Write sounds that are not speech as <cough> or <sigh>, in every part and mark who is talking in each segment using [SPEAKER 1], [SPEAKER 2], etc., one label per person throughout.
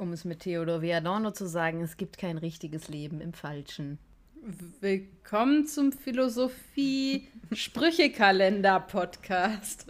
[SPEAKER 1] Um es mit Theodor Adorno zu sagen, es gibt kein richtiges Leben im Falschen.
[SPEAKER 2] Willkommen zum Philosophie-Sprüchekalender-Podcast.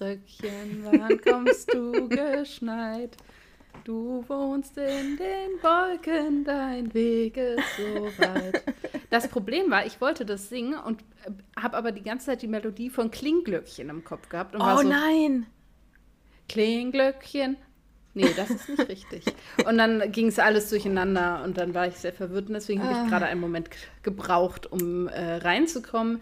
[SPEAKER 2] Weißröckchen, wann kommst du geschneit? Du wohnst in den Wolken, dein Weg ist so weit. Das Problem war, ich wollte das singen und äh, habe aber die ganze Zeit die Melodie von Klingglöckchen im Kopf gehabt. Und
[SPEAKER 1] oh so, nein!
[SPEAKER 2] Klingglöckchen. Nee, das ist nicht richtig. Und dann ging es alles durcheinander und dann war ich sehr verwirrt und deswegen habe ich ah. gerade einen Moment gebraucht, um äh, reinzukommen.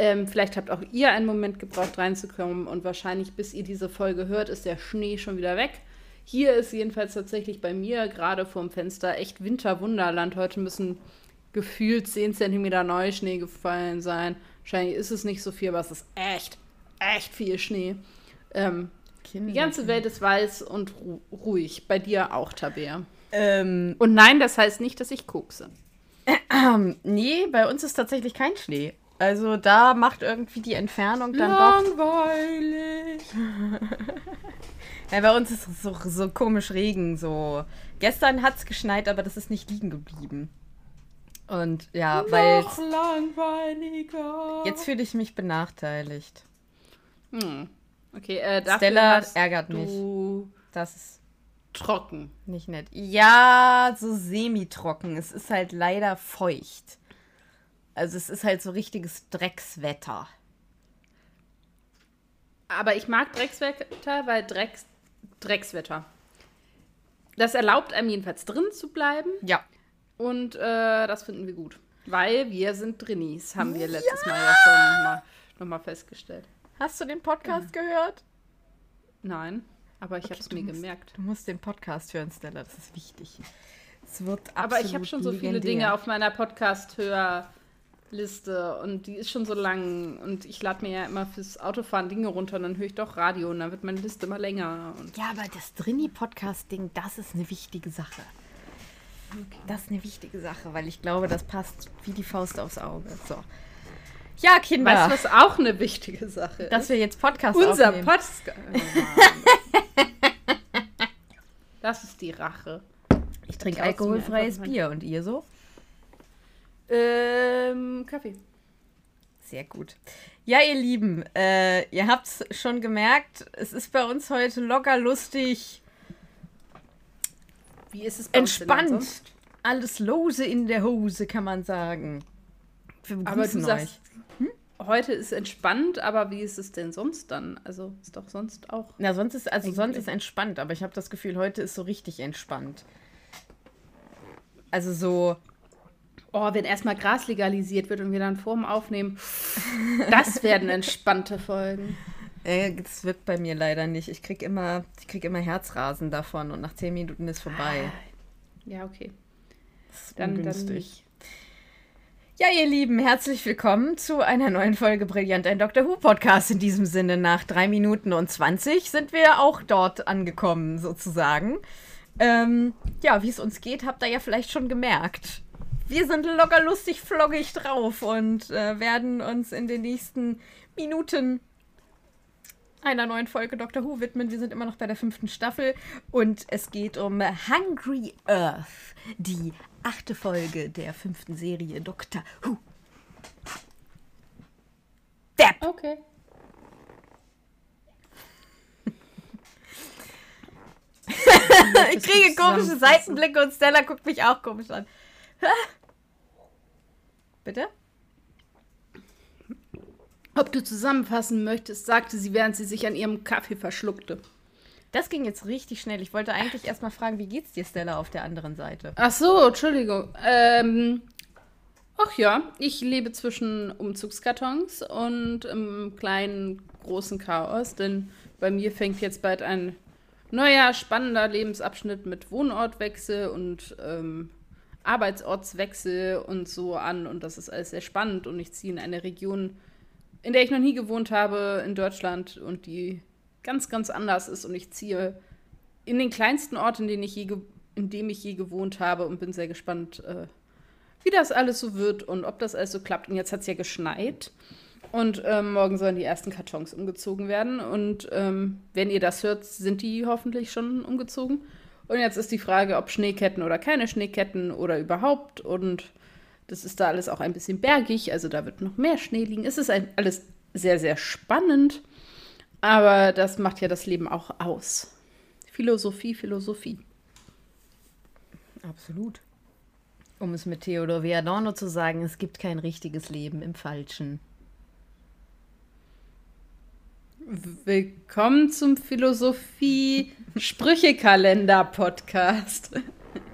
[SPEAKER 2] Ähm, vielleicht habt auch ihr einen Moment gebraucht, reinzukommen und wahrscheinlich, bis ihr diese Folge hört, ist der Schnee schon wieder weg. Hier ist jedenfalls tatsächlich bei mir gerade vorm Fenster echt Winterwunderland. Heute müssen gefühlt 10 cm Neuschnee gefallen sein. Wahrscheinlich ist es nicht so viel, aber es ist echt, echt viel Schnee. Ähm, die ganze Welt ist weiß und ru ruhig. Bei dir auch, Tabea. Ähm, und nein, das heißt nicht, dass ich kokse.
[SPEAKER 1] Äh, nee, bei uns ist tatsächlich kein Schnee. Also da macht irgendwie die Entfernung dann
[SPEAKER 2] Langweilig.
[SPEAKER 1] doch. <laughs> ja, bei uns ist es so, so komisch Regen. So. Gestern hat es geschneit, aber das ist nicht liegen geblieben. Und ja, weil.
[SPEAKER 2] Noch langweiliger.
[SPEAKER 1] Jetzt fühle ich mich benachteiligt.
[SPEAKER 2] Hm. Okay, äh,
[SPEAKER 1] Stella ärgert mich.
[SPEAKER 2] Das ist trocken.
[SPEAKER 1] Nicht nett. Ja, so semi-trocken. Es ist halt leider feucht. Also es ist halt so richtiges Dreckswetter.
[SPEAKER 2] Aber ich mag Dreckswetter, weil Drecks, Dreckswetter. Das erlaubt einem jedenfalls drin zu bleiben.
[SPEAKER 1] Ja.
[SPEAKER 2] Und äh, das finden wir gut. Weil wir sind Drinnies, haben wir letztes ja. Mal ja schon mal, noch mal festgestellt.
[SPEAKER 1] Hast du den Podcast ja. gehört?
[SPEAKER 2] Nein, aber ich okay, habe es mir
[SPEAKER 1] musst,
[SPEAKER 2] gemerkt.
[SPEAKER 1] Du musst den Podcast hören, Stella, das ist wichtig.
[SPEAKER 2] Es wird Aber ich habe schon so legendär. viele Dinge auf meiner Podcast-Hör- Liste und die ist schon so lang und ich lade mir ja immer fürs Autofahren Dinge runter und dann höre ich doch Radio und dann wird meine Liste immer länger.
[SPEAKER 1] ja, aber das Drini-Podcast-Ding, das ist eine wichtige Sache. Okay. Das ist eine wichtige Sache, weil ich glaube, das passt wie die Faust aufs Auge. So. Ja, Kinder.
[SPEAKER 2] Weißt du, was auch eine wichtige Sache
[SPEAKER 1] ist? Dass wir jetzt Podcast
[SPEAKER 2] Unser aufnehmen. Unser Podcast. <laughs> das ist die Rache.
[SPEAKER 1] Ich trinke alkoholfreies Bier und ihr so?
[SPEAKER 2] Ähm, Kaffee.
[SPEAKER 1] Sehr gut. Ja, ihr Lieben, äh, ihr habt es schon gemerkt, es ist bei uns heute locker lustig.
[SPEAKER 2] Wie ist es bei
[SPEAKER 1] Entspannt. Alles lose in der Hose, kann man sagen.
[SPEAKER 2] aber du euch. sagst, hm? heute ist entspannt, aber wie ist es denn sonst dann? Also ist doch sonst auch.
[SPEAKER 1] Na, sonst ist, also sonst ist entspannt, aber ich habe das Gefühl, heute ist so richtig entspannt. Also so,
[SPEAKER 2] Oh, wenn erstmal Gras legalisiert wird und wir dann vorm Aufnehmen, das werden entspannte Folgen.
[SPEAKER 1] Äh, das wirkt bei mir leider nicht. Ich krieg immer, ich krieg immer Herzrasen davon und nach zehn Minuten ist vorbei.
[SPEAKER 2] Ja, okay.
[SPEAKER 1] Das ist dann, ungünstig. Dann ja, ihr Lieben, herzlich willkommen zu einer neuen Folge Brillant, ein Dr. Who Podcast. In diesem Sinne, nach drei Minuten und 20 sind wir auch dort angekommen, sozusagen. Ähm, ja, wie es uns geht, habt ihr ja vielleicht schon gemerkt wir sind locker lustig floggig drauf und äh, werden uns in den nächsten Minuten einer neuen Folge Doctor Who widmen. Wir sind immer noch bei der fünften Staffel und es geht um Hungry Earth, die achte Folge der fünften Serie Doctor Who.
[SPEAKER 2] Depp! Okay. <laughs>
[SPEAKER 1] ich kriege komische Seitenblicke und Stella guckt mich auch komisch an. Bitte?
[SPEAKER 2] Ob du zusammenfassen möchtest, sagte sie, während sie sich an ihrem Kaffee verschluckte.
[SPEAKER 1] Das ging jetzt richtig schnell. Ich wollte eigentlich erst mal fragen, wie geht's dir, Stella, auf der anderen Seite?
[SPEAKER 2] Ach so, Entschuldigung. Ähm, ach ja, ich lebe zwischen Umzugskartons und einem kleinen, großen Chaos, denn bei mir fängt jetzt bald ein neuer, spannender Lebensabschnitt mit Wohnortwechsel und ähm, Arbeitsortswechsel und so an und das ist alles sehr spannend und ich ziehe in eine Region, in der ich noch nie gewohnt habe in Deutschland und die ganz, ganz anders ist. Und ich ziehe in den kleinsten Ort, in, den ich je in dem ich je gewohnt habe und bin sehr gespannt, äh, wie das alles so wird und ob das alles so klappt. Und jetzt hat es ja geschneit. Und ähm, morgen sollen die ersten Kartons umgezogen werden. Und ähm, wenn ihr das hört, sind die hoffentlich schon umgezogen. Und jetzt ist die Frage, ob Schneeketten oder keine Schneeketten oder überhaupt. Und das ist da alles auch ein bisschen bergig. Also da wird noch mehr Schnee liegen. Es ist ein, alles sehr, sehr spannend. Aber das macht ja das Leben auch aus. Philosophie, Philosophie.
[SPEAKER 1] Absolut. Um es mit Theodor W. Adorno zu sagen, es gibt kein richtiges Leben im Falschen.
[SPEAKER 2] Willkommen zum Philosophie-Sprüchekalender-Podcast.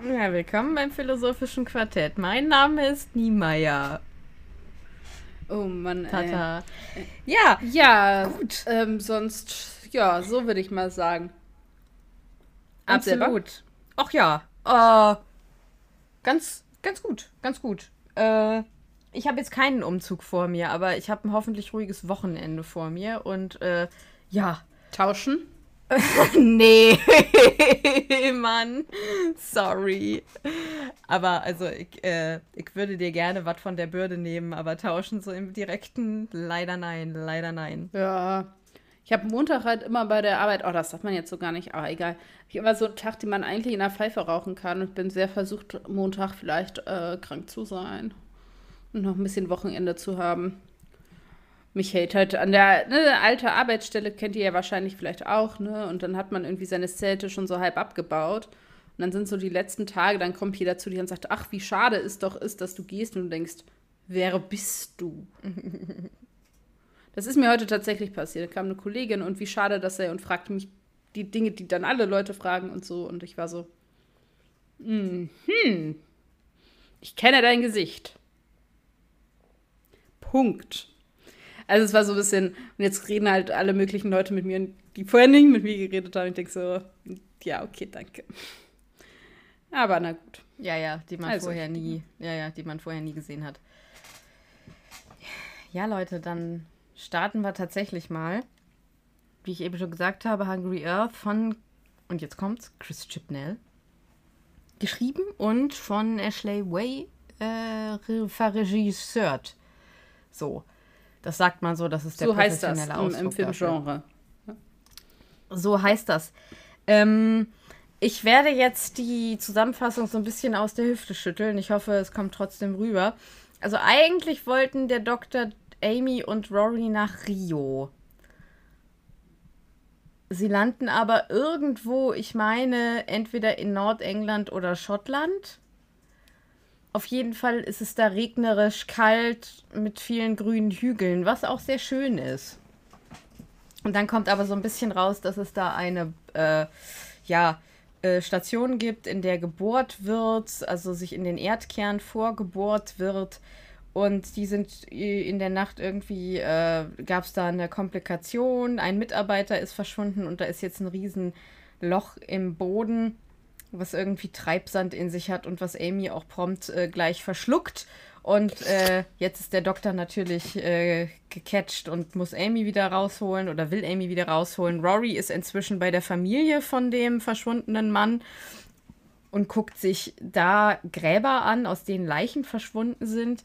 [SPEAKER 1] Ja, willkommen beim Philosophischen Quartett. Mein Name ist Niemeyer.
[SPEAKER 2] Oh Mann,
[SPEAKER 1] Tata.
[SPEAKER 2] Ey. Ja, ja, gut. Ähm, sonst, ja, so würde ich mal sagen.
[SPEAKER 1] Absolut. Ach ja, äh, ganz, ganz gut, ganz gut. Äh, ich habe jetzt keinen Umzug vor mir, aber ich habe ein hoffentlich ruhiges Wochenende vor mir und äh, ja.
[SPEAKER 2] Tauschen? <laughs>
[SPEAKER 1] nee, <laughs> Mann. Sorry. Aber also, ich, äh, ich würde dir gerne was von der Bürde nehmen, aber tauschen so im direkten, leider nein, leider nein.
[SPEAKER 2] Ja. Ich habe Montag halt immer bei der Arbeit, oh, das sagt man jetzt so gar nicht, aber egal. Ich habe immer so einen Tag, den man eigentlich in der Pfeife rauchen kann und bin sehr versucht, Montag vielleicht äh, krank zu sein und noch ein bisschen Wochenende zu haben. Mich hält halt an der ne, alte Arbeitsstelle, kennt ihr ja wahrscheinlich vielleicht auch, ne? Und dann hat man irgendwie seine Zelte schon so halb abgebaut. Und dann sind so die letzten Tage, dann kommt jeder zu dir und sagt, ach, wie schade es doch ist, dass du gehst und du denkst, wer bist du? <laughs> das ist mir heute tatsächlich passiert. Da kam eine Kollegin und wie schade dass er und fragte mich die Dinge, die dann alle Leute fragen und so. Und ich war so, hm, ich kenne dein Gesicht. Punkt. Also es war so ein bisschen, und jetzt reden halt alle möglichen Leute mit mir, die vorher nicht mit mir geredet haben. Ich denke so, ja, okay, danke. Aber na gut.
[SPEAKER 1] Ja, ja, die man also, vorher nie, ja, ja, die man vorher nie gesehen hat. Ja, Leute, dann starten wir tatsächlich mal. Wie ich eben schon gesagt habe, Hungry Earth von, und jetzt kommt's, Chris Chipnell. Geschrieben und von Ashley Way äh, verregissiert. So. Das sagt man so, das ist der
[SPEAKER 2] so professionelle heißt das Ausdruck im, im Filmgenre.
[SPEAKER 1] So heißt das. Ähm, ich werde jetzt die Zusammenfassung so ein bisschen aus der Hüfte schütteln. Ich hoffe, es kommt trotzdem rüber. Also eigentlich wollten der Doktor Amy und Rory nach Rio. Sie landen aber irgendwo, ich meine, entweder in Nordengland oder Schottland. Auf jeden Fall ist es da regnerisch, kalt, mit vielen grünen Hügeln, was auch sehr schön ist. Und dann kommt aber so ein bisschen raus, dass es da eine, äh, ja, äh, Station gibt, in der gebohrt wird, also sich in den Erdkern vorgebohrt wird. Und die sind äh, in der Nacht irgendwie, äh, gab es da eine Komplikation, ein Mitarbeiter ist verschwunden und da ist jetzt ein Riesenloch im Boden was irgendwie Treibsand in sich hat und was Amy auch prompt äh, gleich verschluckt. Und äh, jetzt ist der Doktor natürlich äh, gecatcht und muss Amy wieder rausholen oder will Amy wieder rausholen. Rory ist inzwischen bei der Familie von dem verschwundenen Mann und guckt sich da Gräber an, aus denen Leichen verschwunden sind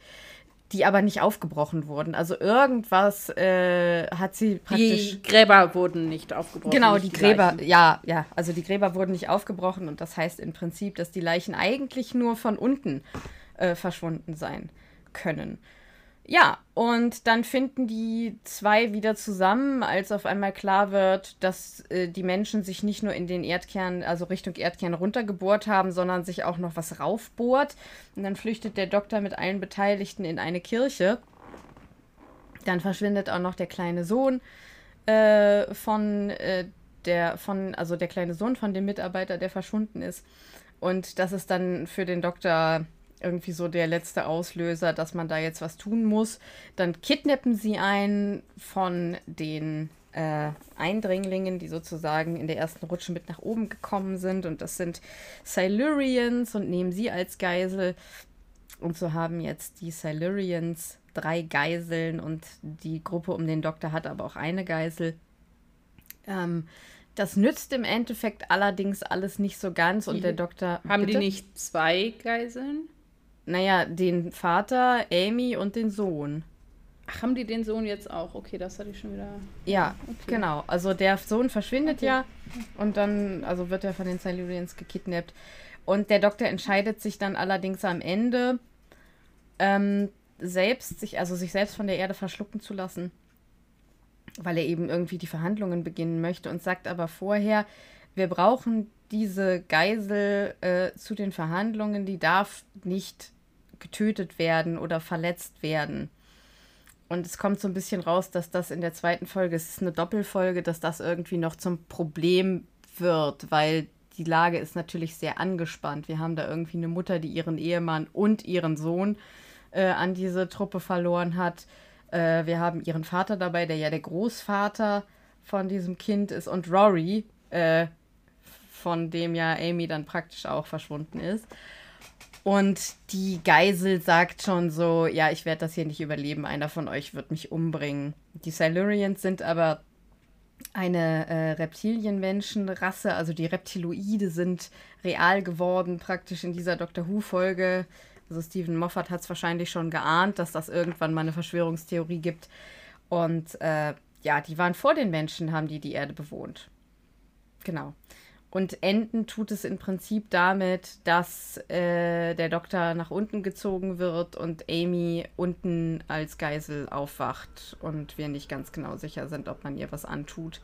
[SPEAKER 1] die aber nicht aufgebrochen wurden. Also irgendwas äh, hat sie praktisch.
[SPEAKER 2] Die Gräber wurden nicht aufgebrochen.
[SPEAKER 1] Genau, die, die Gräber, Leichen. ja, ja. Also die Gräber wurden nicht aufgebrochen und das heißt im Prinzip, dass die Leichen eigentlich nur von unten äh, verschwunden sein können. Ja, und dann finden die zwei wieder zusammen, als auf einmal klar wird, dass äh, die Menschen sich nicht nur in den Erdkern, also Richtung Erdkern runtergebohrt haben, sondern sich auch noch was raufbohrt. Und dann flüchtet der Doktor mit allen Beteiligten in eine Kirche. Dann verschwindet auch noch der kleine Sohn äh, von äh, der, von, also der kleine Sohn von dem Mitarbeiter, der verschwunden ist. Und das ist dann für den Doktor irgendwie so der letzte Auslöser, dass man da jetzt was tun muss. Dann kidnappen sie einen von den äh, Eindringlingen, die sozusagen in der ersten Rutsche mit nach oben gekommen sind. Und das sind Silurians und nehmen sie als Geisel. Und so haben jetzt die Silurians drei Geiseln und die Gruppe um den Doktor hat aber auch eine Geisel. Ähm, das nützt im Endeffekt allerdings alles nicht so ganz und der Doktor.
[SPEAKER 2] Haben bitte? die nicht zwei Geiseln?
[SPEAKER 1] Naja, den Vater, Amy und den Sohn.
[SPEAKER 2] Ach, haben die den Sohn jetzt auch? Okay, das hatte ich schon wieder.
[SPEAKER 1] Ja, okay. genau. Also der Sohn verschwindet okay. ja und dann also wird er von den Silurians gekidnappt. Und der Doktor entscheidet sich dann allerdings am Ende, ähm, selbst sich, also sich selbst von der Erde verschlucken zu lassen weil er eben irgendwie die Verhandlungen beginnen möchte und sagt aber vorher, wir brauchen diese Geisel äh, zu den Verhandlungen, die darf nicht getötet werden oder verletzt werden. Und es kommt so ein bisschen raus, dass das in der zweiten Folge, es ist eine Doppelfolge, dass das irgendwie noch zum Problem wird, weil die Lage ist natürlich sehr angespannt. Wir haben da irgendwie eine Mutter, die ihren Ehemann und ihren Sohn äh, an diese Truppe verloren hat. Äh, wir haben ihren Vater dabei, der ja der Großvater von diesem Kind ist, und Rory, äh, von dem ja Amy dann praktisch auch verschwunden ist. Und die Geisel sagt schon so, ja, ich werde das hier nicht überleben, einer von euch wird mich umbringen. Die Silurians sind aber eine äh, Reptilienmenschenrasse, also die Reptiloide sind real geworden, praktisch in dieser Doctor Who-Folge. Also Stephen Moffat hat es wahrscheinlich schon geahnt, dass das irgendwann mal eine Verschwörungstheorie gibt. Und äh, ja, die waren vor den Menschen, haben die die Erde bewohnt. Genau. Und enden tut es im Prinzip damit, dass äh, der Doktor nach unten gezogen wird und Amy unten als Geisel aufwacht und wir nicht ganz genau sicher sind, ob man ihr was antut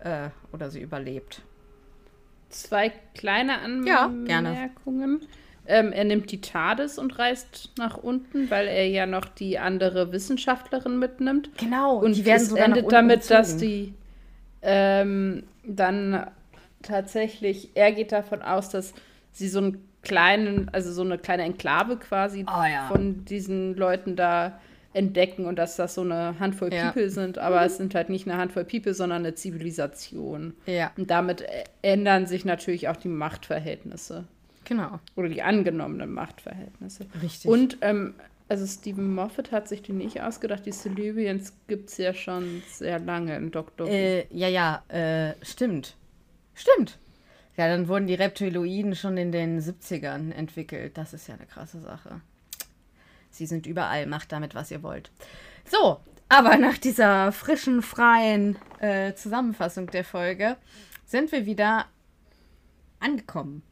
[SPEAKER 1] äh, oder sie überlebt.
[SPEAKER 2] Zwei kleine Anmerkungen. Ja, gerne. Ähm, er nimmt die TARDIS und reist nach unten, weil er ja noch die andere Wissenschaftlerin mitnimmt.
[SPEAKER 1] Genau.
[SPEAKER 2] Und die werden sogar endet damit, gezogen. dass die ähm, dann tatsächlich, er geht davon aus, dass sie so einen kleinen, also so eine kleine Enklave quasi
[SPEAKER 1] oh, ja.
[SPEAKER 2] von diesen Leuten da entdecken und dass das so eine Handvoll ja. People sind, aber mhm. es sind halt nicht eine Handvoll People, sondern eine Zivilisation.
[SPEAKER 1] Ja.
[SPEAKER 2] Und damit ändern sich natürlich auch die Machtverhältnisse.
[SPEAKER 1] Genau.
[SPEAKER 2] Oder die angenommenen Machtverhältnisse.
[SPEAKER 1] Richtig.
[SPEAKER 2] Und, ähm, also Stephen Moffat hat sich die nicht ausgedacht. Die Silurians gibt es ja schon sehr lange in Doctor
[SPEAKER 1] Who. Äh, ja, ja, äh, stimmt. Stimmt. Ja, dann wurden die Reptiloiden schon in den 70ern entwickelt. Das ist ja eine krasse Sache. Sie sind überall, macht damit, was ihr wollt. So, aber nach dieser frischen, freien äh, Zusammenfassung der Folge sind wir wieder angekommen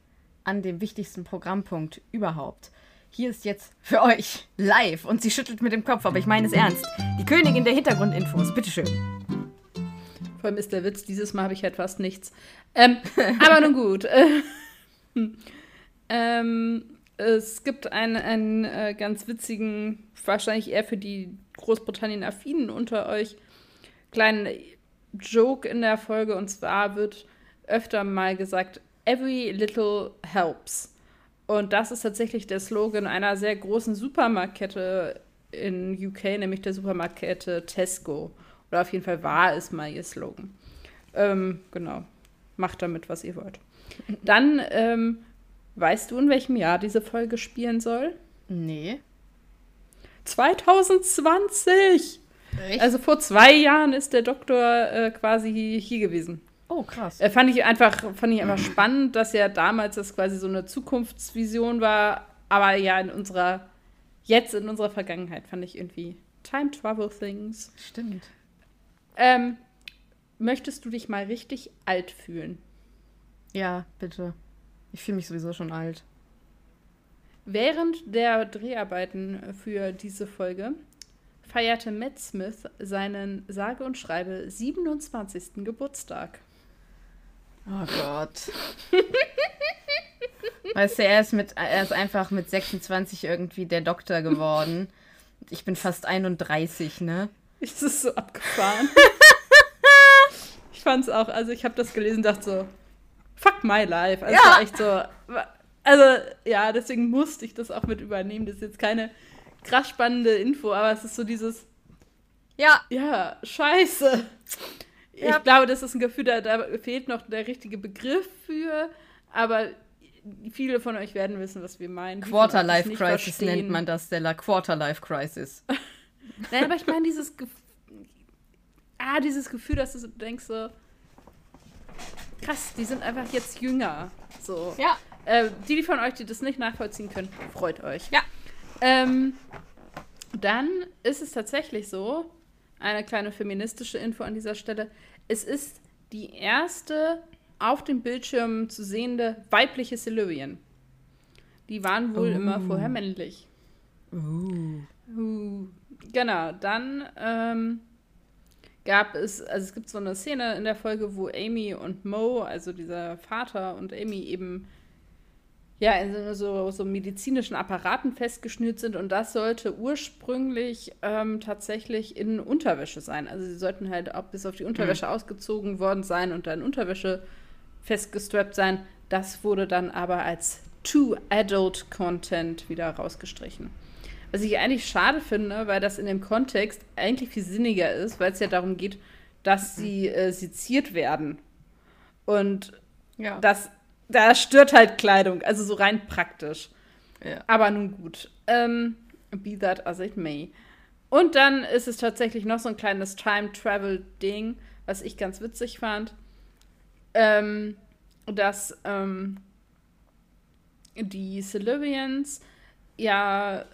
[SPEAKER 1] an dem wichtigsten Programmpunkt überhaupt. Hier ist jetzt für euch live und sie schüttelt mit dem Kopf, aber ich meine es ernst. Die Königin der Hintergrundinfos, bitteschön.
[SPEAKER 2] Vor allem ist der Witz, dieses Mal habe ich halt fast nichts. Ähm, <laughs> aber nun gut. <laughs> ähm, es gibt einen, einen äh, ganz witzigen, wahrscheinlich eher für die Großbritannien-Affinen unter euch, kleinen Joke in der Folge. Und zwar wird öfter mal gesagt, Every little helps. Und das ist tatsächlich der Slogan einer sehr großen Supermarktkette in UK, nämlich der Supermarktkette Tesco. Oder auf jeden Fall war es mal ihr Slogan. Ähm, genau. Macht damit, was ihr wollt. <laughs> Dann, ähm, weißt du, in welchem Jahr diese Folge spielen soll?
[SPEAKER 1] Nee.
[SPEAKER 2] 2020! Echt? Also vor zwei Jahren ist der Doktor äh, quasi hier gewesen.
[SPEAKER 1] Oh, krass.
[SPEAKER 2] Äh, fand ich einfach, fand ich einfach spannend, dass ja damals das quasi so eine Zukunftsvision war, aber ja in unserer, jetzt in unserer Vergangenheit fand ich irgendwie Time Travel Things.
[SPEAKER 1] Stimmt.
[SPEAKER 2] Ähm, möchtest du dich mal richtig alt fühlen?
[SPEAKER 1] Ja, bitte. Ich fühle mich sowieso schon alt.
[SPEAKER 2] Während der Dreharbeiten für diese Folge feierte Matt Smith seinen sage und schreibe 27. Geburtstag.
[SPEAKER 1] Oh Gott. <laughs> weißt du, er ist, mit, er ist einfach mit 26 irgendwie der Doktor geworden. Ich bin fast 31, ne?
[SPEAKER 2] Ist das so abgefahren? <laughs> ich fand's auch, also ich habe das gelesen dachte so, fuck my life. Also ja. echt so, also ja, deswegen musste ich das auch mit übernehmen. Das ist jetzt keine krass spannende Info, aber es ist so dieses,
[SPEAKER 1] ja,
[SPEAKER 2] ja, scheiße. Ja. Ich glaube, das ist ein Gefühl, da, da fehlt noch der richtige Begriff für, aber viele von euch werden wissen, was wir meinen.
[SPEAKER 1] Quarter-Life Crisis verstehen. nennt man das, Stella. Quarter-Life Crisis. <laughs>
[SPEAKER 2] Nein, aber ich meine dieses, Ge ah, dieses Gefühl, dass du denkst so, krass, die sind einfach jetzt jünger. So.
[SPEAKER 1] Ja.
[SPEAKER 2] Äh, die, die von euch, die das nicht nachvollziehen können, freut euch.
[SPEAKER 1] Ja.
[SPEAKER 2] Ähm, dann ist es tatsächlich so, eine kleine feministische Info an dieser Stelle, es ist die erste auf dem Bildschirm zu sehende weibliche Silurian. Die waren wohl oh. immer vorher männlich.
[SPEAKER 1] Uh.
[SPEAKER 2] Uh. Genau, dann ähm, gab es, also es gibt so eine Szene in der Folge, wo Amy und Mo, also dieser Vater und Amy eben ja, in so, so medizinischen Apparaten festgeschnürt sind und das sollte ursprünglich ähm, tatsächlich in Unterwäsche sein. Also sie sollten halt auch bis auf die Unterwäsche mhm. ausgezogen worden sein und dann Unterwäsche festgestrappt sein. Das wurde dann aber als Too Adult Content wieder rausgestrichen. Was ich eigentlich schade finde, weil das in dem Kontext eigentlich viel sinniger ist, weil es ja darum geht, dass sie äh, seziert werden. Und ja. das da stört halt Kleidung, also so rein praktisch.
[SPEAKER 1] Ja.
[SPEAKER 2] Aber nun gut. Ähm, be that as it may. Und dann ist es tatsächlich noch so ein kleines Time-Travel-Ding, was ich ganz witzig fand. Ähm, dass ähm, die Silurians ja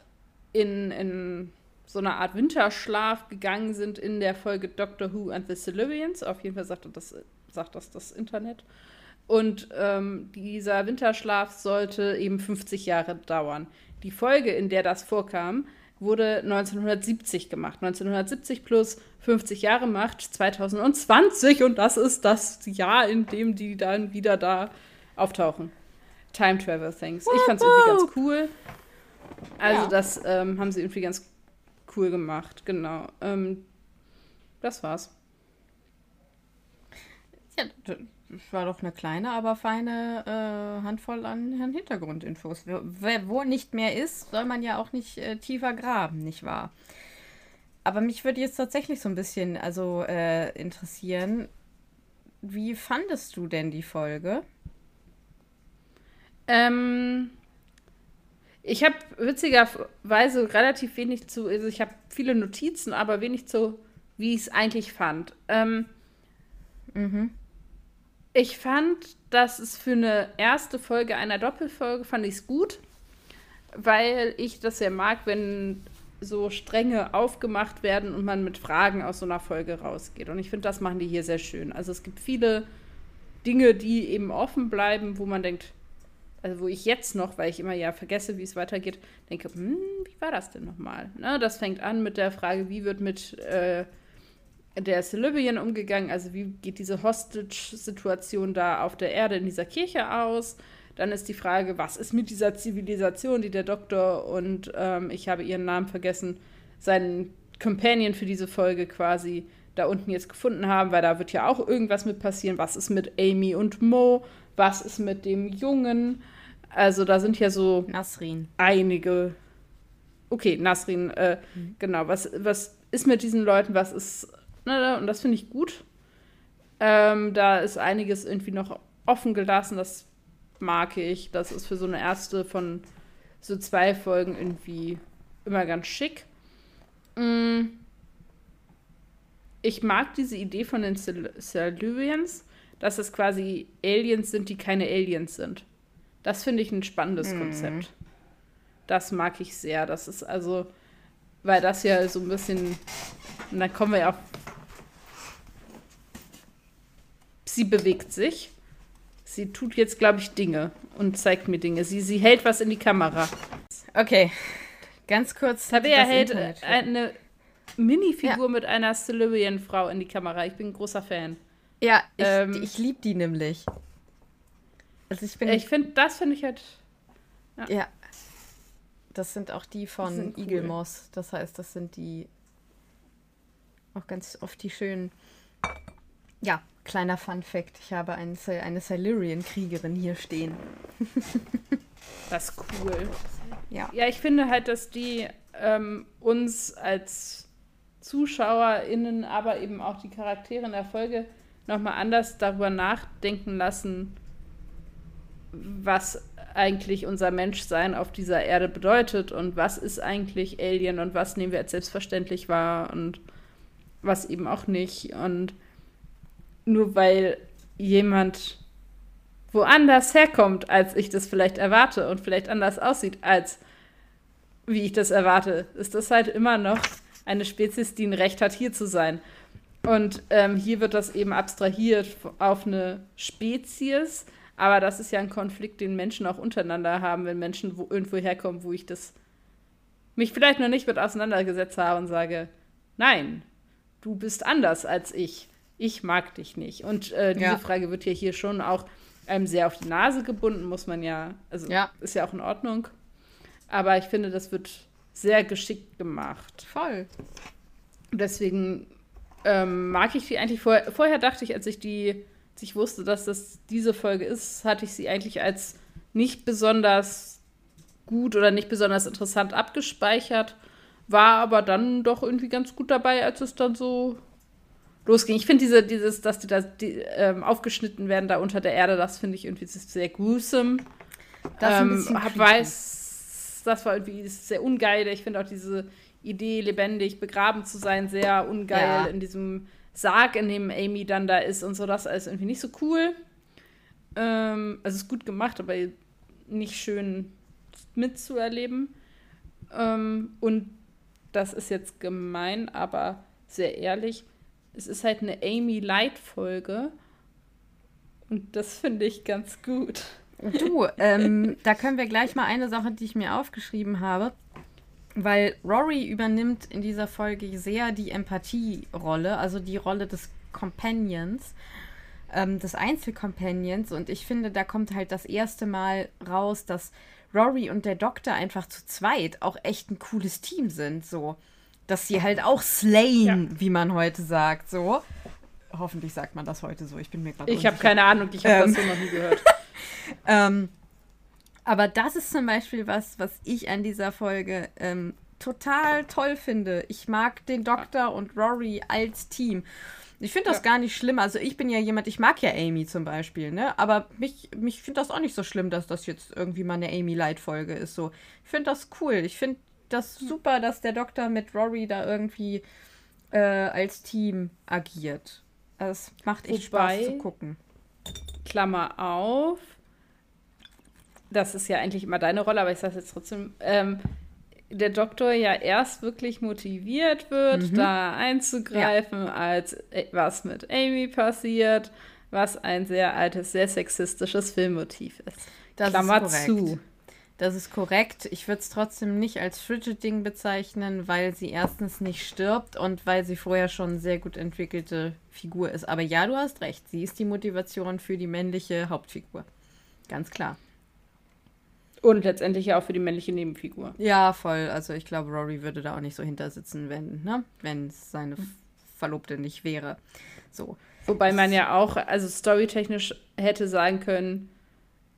[SPEAKER 2] in, in so eine Art Winterschlaf gegangen sind in der Folge Doctor Who and the Silurians. Auf jeden Fall sagt das, sagt das das Internet. Und ähm, dieser Winterschlaf sollte eben 50 Jahre dauern. Die Folge, in der das vorkam, wurde 1970 gemacht. 1970 plus 50 Jahre macht 2020 und das ist das Jahr, in dem die dann wieder da auftauchen. Time Travel Things. Ich fand es irgendwie ganz cool. Also ja. das ähm, haben sie irgendwie ganz cool gemacht, genau. Ähm, das war's.
[SPEAKER 1] Ja, es war doch eine kleine, aber feine äh, Handvoll an, an Hintergrundinfos. Wer, wo nicht mehr ist, soll man ja auch nicht äh, tiefer graben, nicht wahr? Aber mich würde jetzt tatsächlich so ein bisschen also äh, interessieren, wie fandest du denn die Folge?
[SPEAKER 2] Ähm, ich habe witzigerweise relativ wenig zu, also ich habe viele Notizen, aber wenig zu, wie ich es eigentlich fand. Ähm,
[SPEAKER 1] mhm.
[SPEAKER 2] Ich fand, dass es für eine erste Folge einer Doppelfolge fand ich es gut, weil ich das ja mag, wenn so Stränge aufgemacht werden und man mit Fragen aus so einer Folge rausgeht. Und ich finde, das machen die hier sehr schön. Also es gibt viele Dinge, die eben offen bleiben, wo man denkt, also wo ich jetzt noch, weil ich immer ja vergesse, wie es weitergeht, denke, hm, wie war das denn nochmal? Ne, das fängt an mit der Frage, wie wird mit äh, der Libyen umgegangen. Also wie geht diese Hostage-Situation da auf der Erde in dieser Kirche aus? Dann ist die Frage, was ist mit dieser Zivilisation, die der Doktor und ähm, ich habe ihren Namen vergessen, seinen Companion für diese Folge quasi da unten jetzt gefunden haben, weil da wird ja auch irgendwas mit passieren. Was ist mit Amy und Mo? Was ist mit dem Jungen? Also da sind ja so
[SPEAKER 1] Nasrin.
[SPEAKER 2] einige. Okay, Nasrin, äh, mhm. genau. Was, was ist mit diesen Leuten? Was ist Ne, und das finde ich gut. Ähm, da ist einiges irgendwie noch offen gelassen. Das mag ich. Das ist für so eine erste von so zwei Folgen irgendwie immer ganz schick. Mm. Ich mag diese Idee von den Silurians, dass es quasi Aliens sind, die keine Aliens sind. Das finde ich ein spannendes mhm. Konzept. Das mag ich sehr. Das ist also, weil das ja so ein bisschen, und dann kommen wir ja sie bewegt sich. Sie tut jetzt, glaube ich, Dinge und zeigt mir Dinge. Sie, sie hält was in die Kamera.
[SPEAKER 1] Okay, ganz kurz.
[SPEAKER 2] Tabea hält Internet eine Minifigur ja. mit einer Silurian-Frau in die Kamera. Ich bin ein großer Fan.
[SPEAKER 1] Ja, ich, ähm, ich liebe die nämlich.
[SPEAKER 2] Also ich bin. Ich finde, das finde ich halt.
[SPEAKER 1] Ja. ja. Das sind auch die von cool. Eagle Moss. Das heißt, das sind die auch ganz oft die schönen. Ja, Kleiner Fun Fact: Ich habe eine, eine Silurian-Kriegerin hier stehen. <laughs>
[SPEAKER 2] das ist cool.
[SPEAKER 1] Ja.
[SPEAKER 2] Ja, ich finde halt, dass die ähm, uns als ZuschauerInnen, aber eben auch die Charaktere in der Folge nochmal anders darüber nachdenken lassen, was eigentlich unser Menschsein auf dieser Erde bedeutet und was ist eigentlich Alien und was nehmen wir als selbstverständlich wahr und was eben auch nicht. Und nur weil jemand woanders herkommt, als ich das vielleicht erwarte und vielleicht anders aussieht, als wie ich das erwarte, ist das halt immer noch eine Spezies, die ein Recht hat, hier zu sein. Und ähm, hier wird das eben abstrahiert auf eine Spezies, aber das ist ja ein Konflikt, den Menschen auch untereinander haben, wenn Menschen wo, irgendwo herkommen, wo ich das mich vielleicht noch nicht mit auseinandergesetzt habe und sage, nein, du bist anders als ich. Ich mag dich nicht. Und äh, diese ja. Frage wird ja hier schon auch einem sehr auf die Nase gebunden, muss man ja, also ja. ist ja auch in Ordnung. Aber ich finde, das wird sehr geschickt gemacht.
[SPEAKER 1] Voll.
[SPEAKER 2] Deswegen ähm, mag ich die eigentlich vorher. Vorher dachte ich, als ich die, als ich wusste, dass das diese Folge ist, hatte ich sie eigentlich als nicht besonders gut oder nicht besonders interessant abgespeichert. War aber dann doch irgendwie ganz gut dabei, als es dann so losging. Ich finde diese, dieses, dass die da die, ähm, aufgeschnitten werden da unter der Erde, das finde ich irgendwie sehr gruesome. Das ähm, hab, weiß, das war irgendwie sehr ungeil. Ich finde auch diese Idee, lebendig begraben zu sein, sehr ungeil ja. in diesem Sarg, in dem Amy dann da ist und so. Das ist irgendwie nicht so cool. Ähm, also es ist gut gemacht, aber nicht schön mitzuerleben. Ähm, und das ist jetzt gemein, aber sehr ehrlich es ist halt eine Amy Light-Folge. Und das finde ich ganz gut.
[SPEAKER 1] Du, ähm, da können wir gleich mal eine Sache, die ich mir aufgeschrieben habe, weil Rory übernimmt in dieser Folge sehr die Empathie-Rolle, also die Rolle des Companions, ähm, des Einzelcompanions. Und ich finde, da kommt halt das erste Mal raus, dass Rory und der Doktor einfach zu zweit auch echt ein cooles Team sind. So dass sie halt auch slayen, ja. wie man heute sagt, so. Hoffentlich sagt man das heute so. Ich bin mir gerade.
[SPEAKER 2] Ich habe keine Ahnung. Ich habe ähm. das so noch nie gehört. <laughs>
[SPEAKER 1] ähm, aber das ist zum Beispiel was, was ich an dieser Folge ähm, total toll finde. Ich mag den Doktor und Rory als Team. Ich finde das ja. gar nicht schlimm. Also ich bin ja jemand, ich mag ja Amy zum Beispiel, ne? Aber mich, mich finde das auch nicht so schlimm, dass das jetzt irgendwie mal eine Amy-Light-Folge ist. So, ich finde das cool. Ich finde das super, dass der Doktor mit Rory da irgendwie äh, als Team agiert. Es macht echt Wobei, Spaß zu gucken.
[SPEAKER 2] Klammer auf. Das ist ja eigentlich immer deine Rolle, aber ich sage jetzt trotzdem. Ähm, der Doktor ja erst wirklich motiviert wird, mhm. da einzugreifen, ja. als äh, was mit Amy passiert, was ein sehr altes, sehr sexistisches Filmmotiv ist.
[SPEAKER 1] Das Klammer ist zu. Das ist korrekt. Ich würde es trotzdem nicht als Frigid-Ding bezeichnen, weil sie erstens nicht stirbt und weil sie vorher schon eine sehr gut entwickelte Figur ist. Aber ja, du hast recht. Sie ist die Motivation für die männliche Hauptfigur. Ganz klar.
[SPEAKER 2] Und letztendlich ja auch für die männliche Nebenfigur.
[SPEAKER 1] Ja, voll. Also ich glaube, Rory würde da auch nicht so hintersitzen, wenn, ne? wenn es seine Verlobte nicht wäre. So.
[SPEAKER 2] Wobei man ja auch, also storytechnisch hätte sagen können,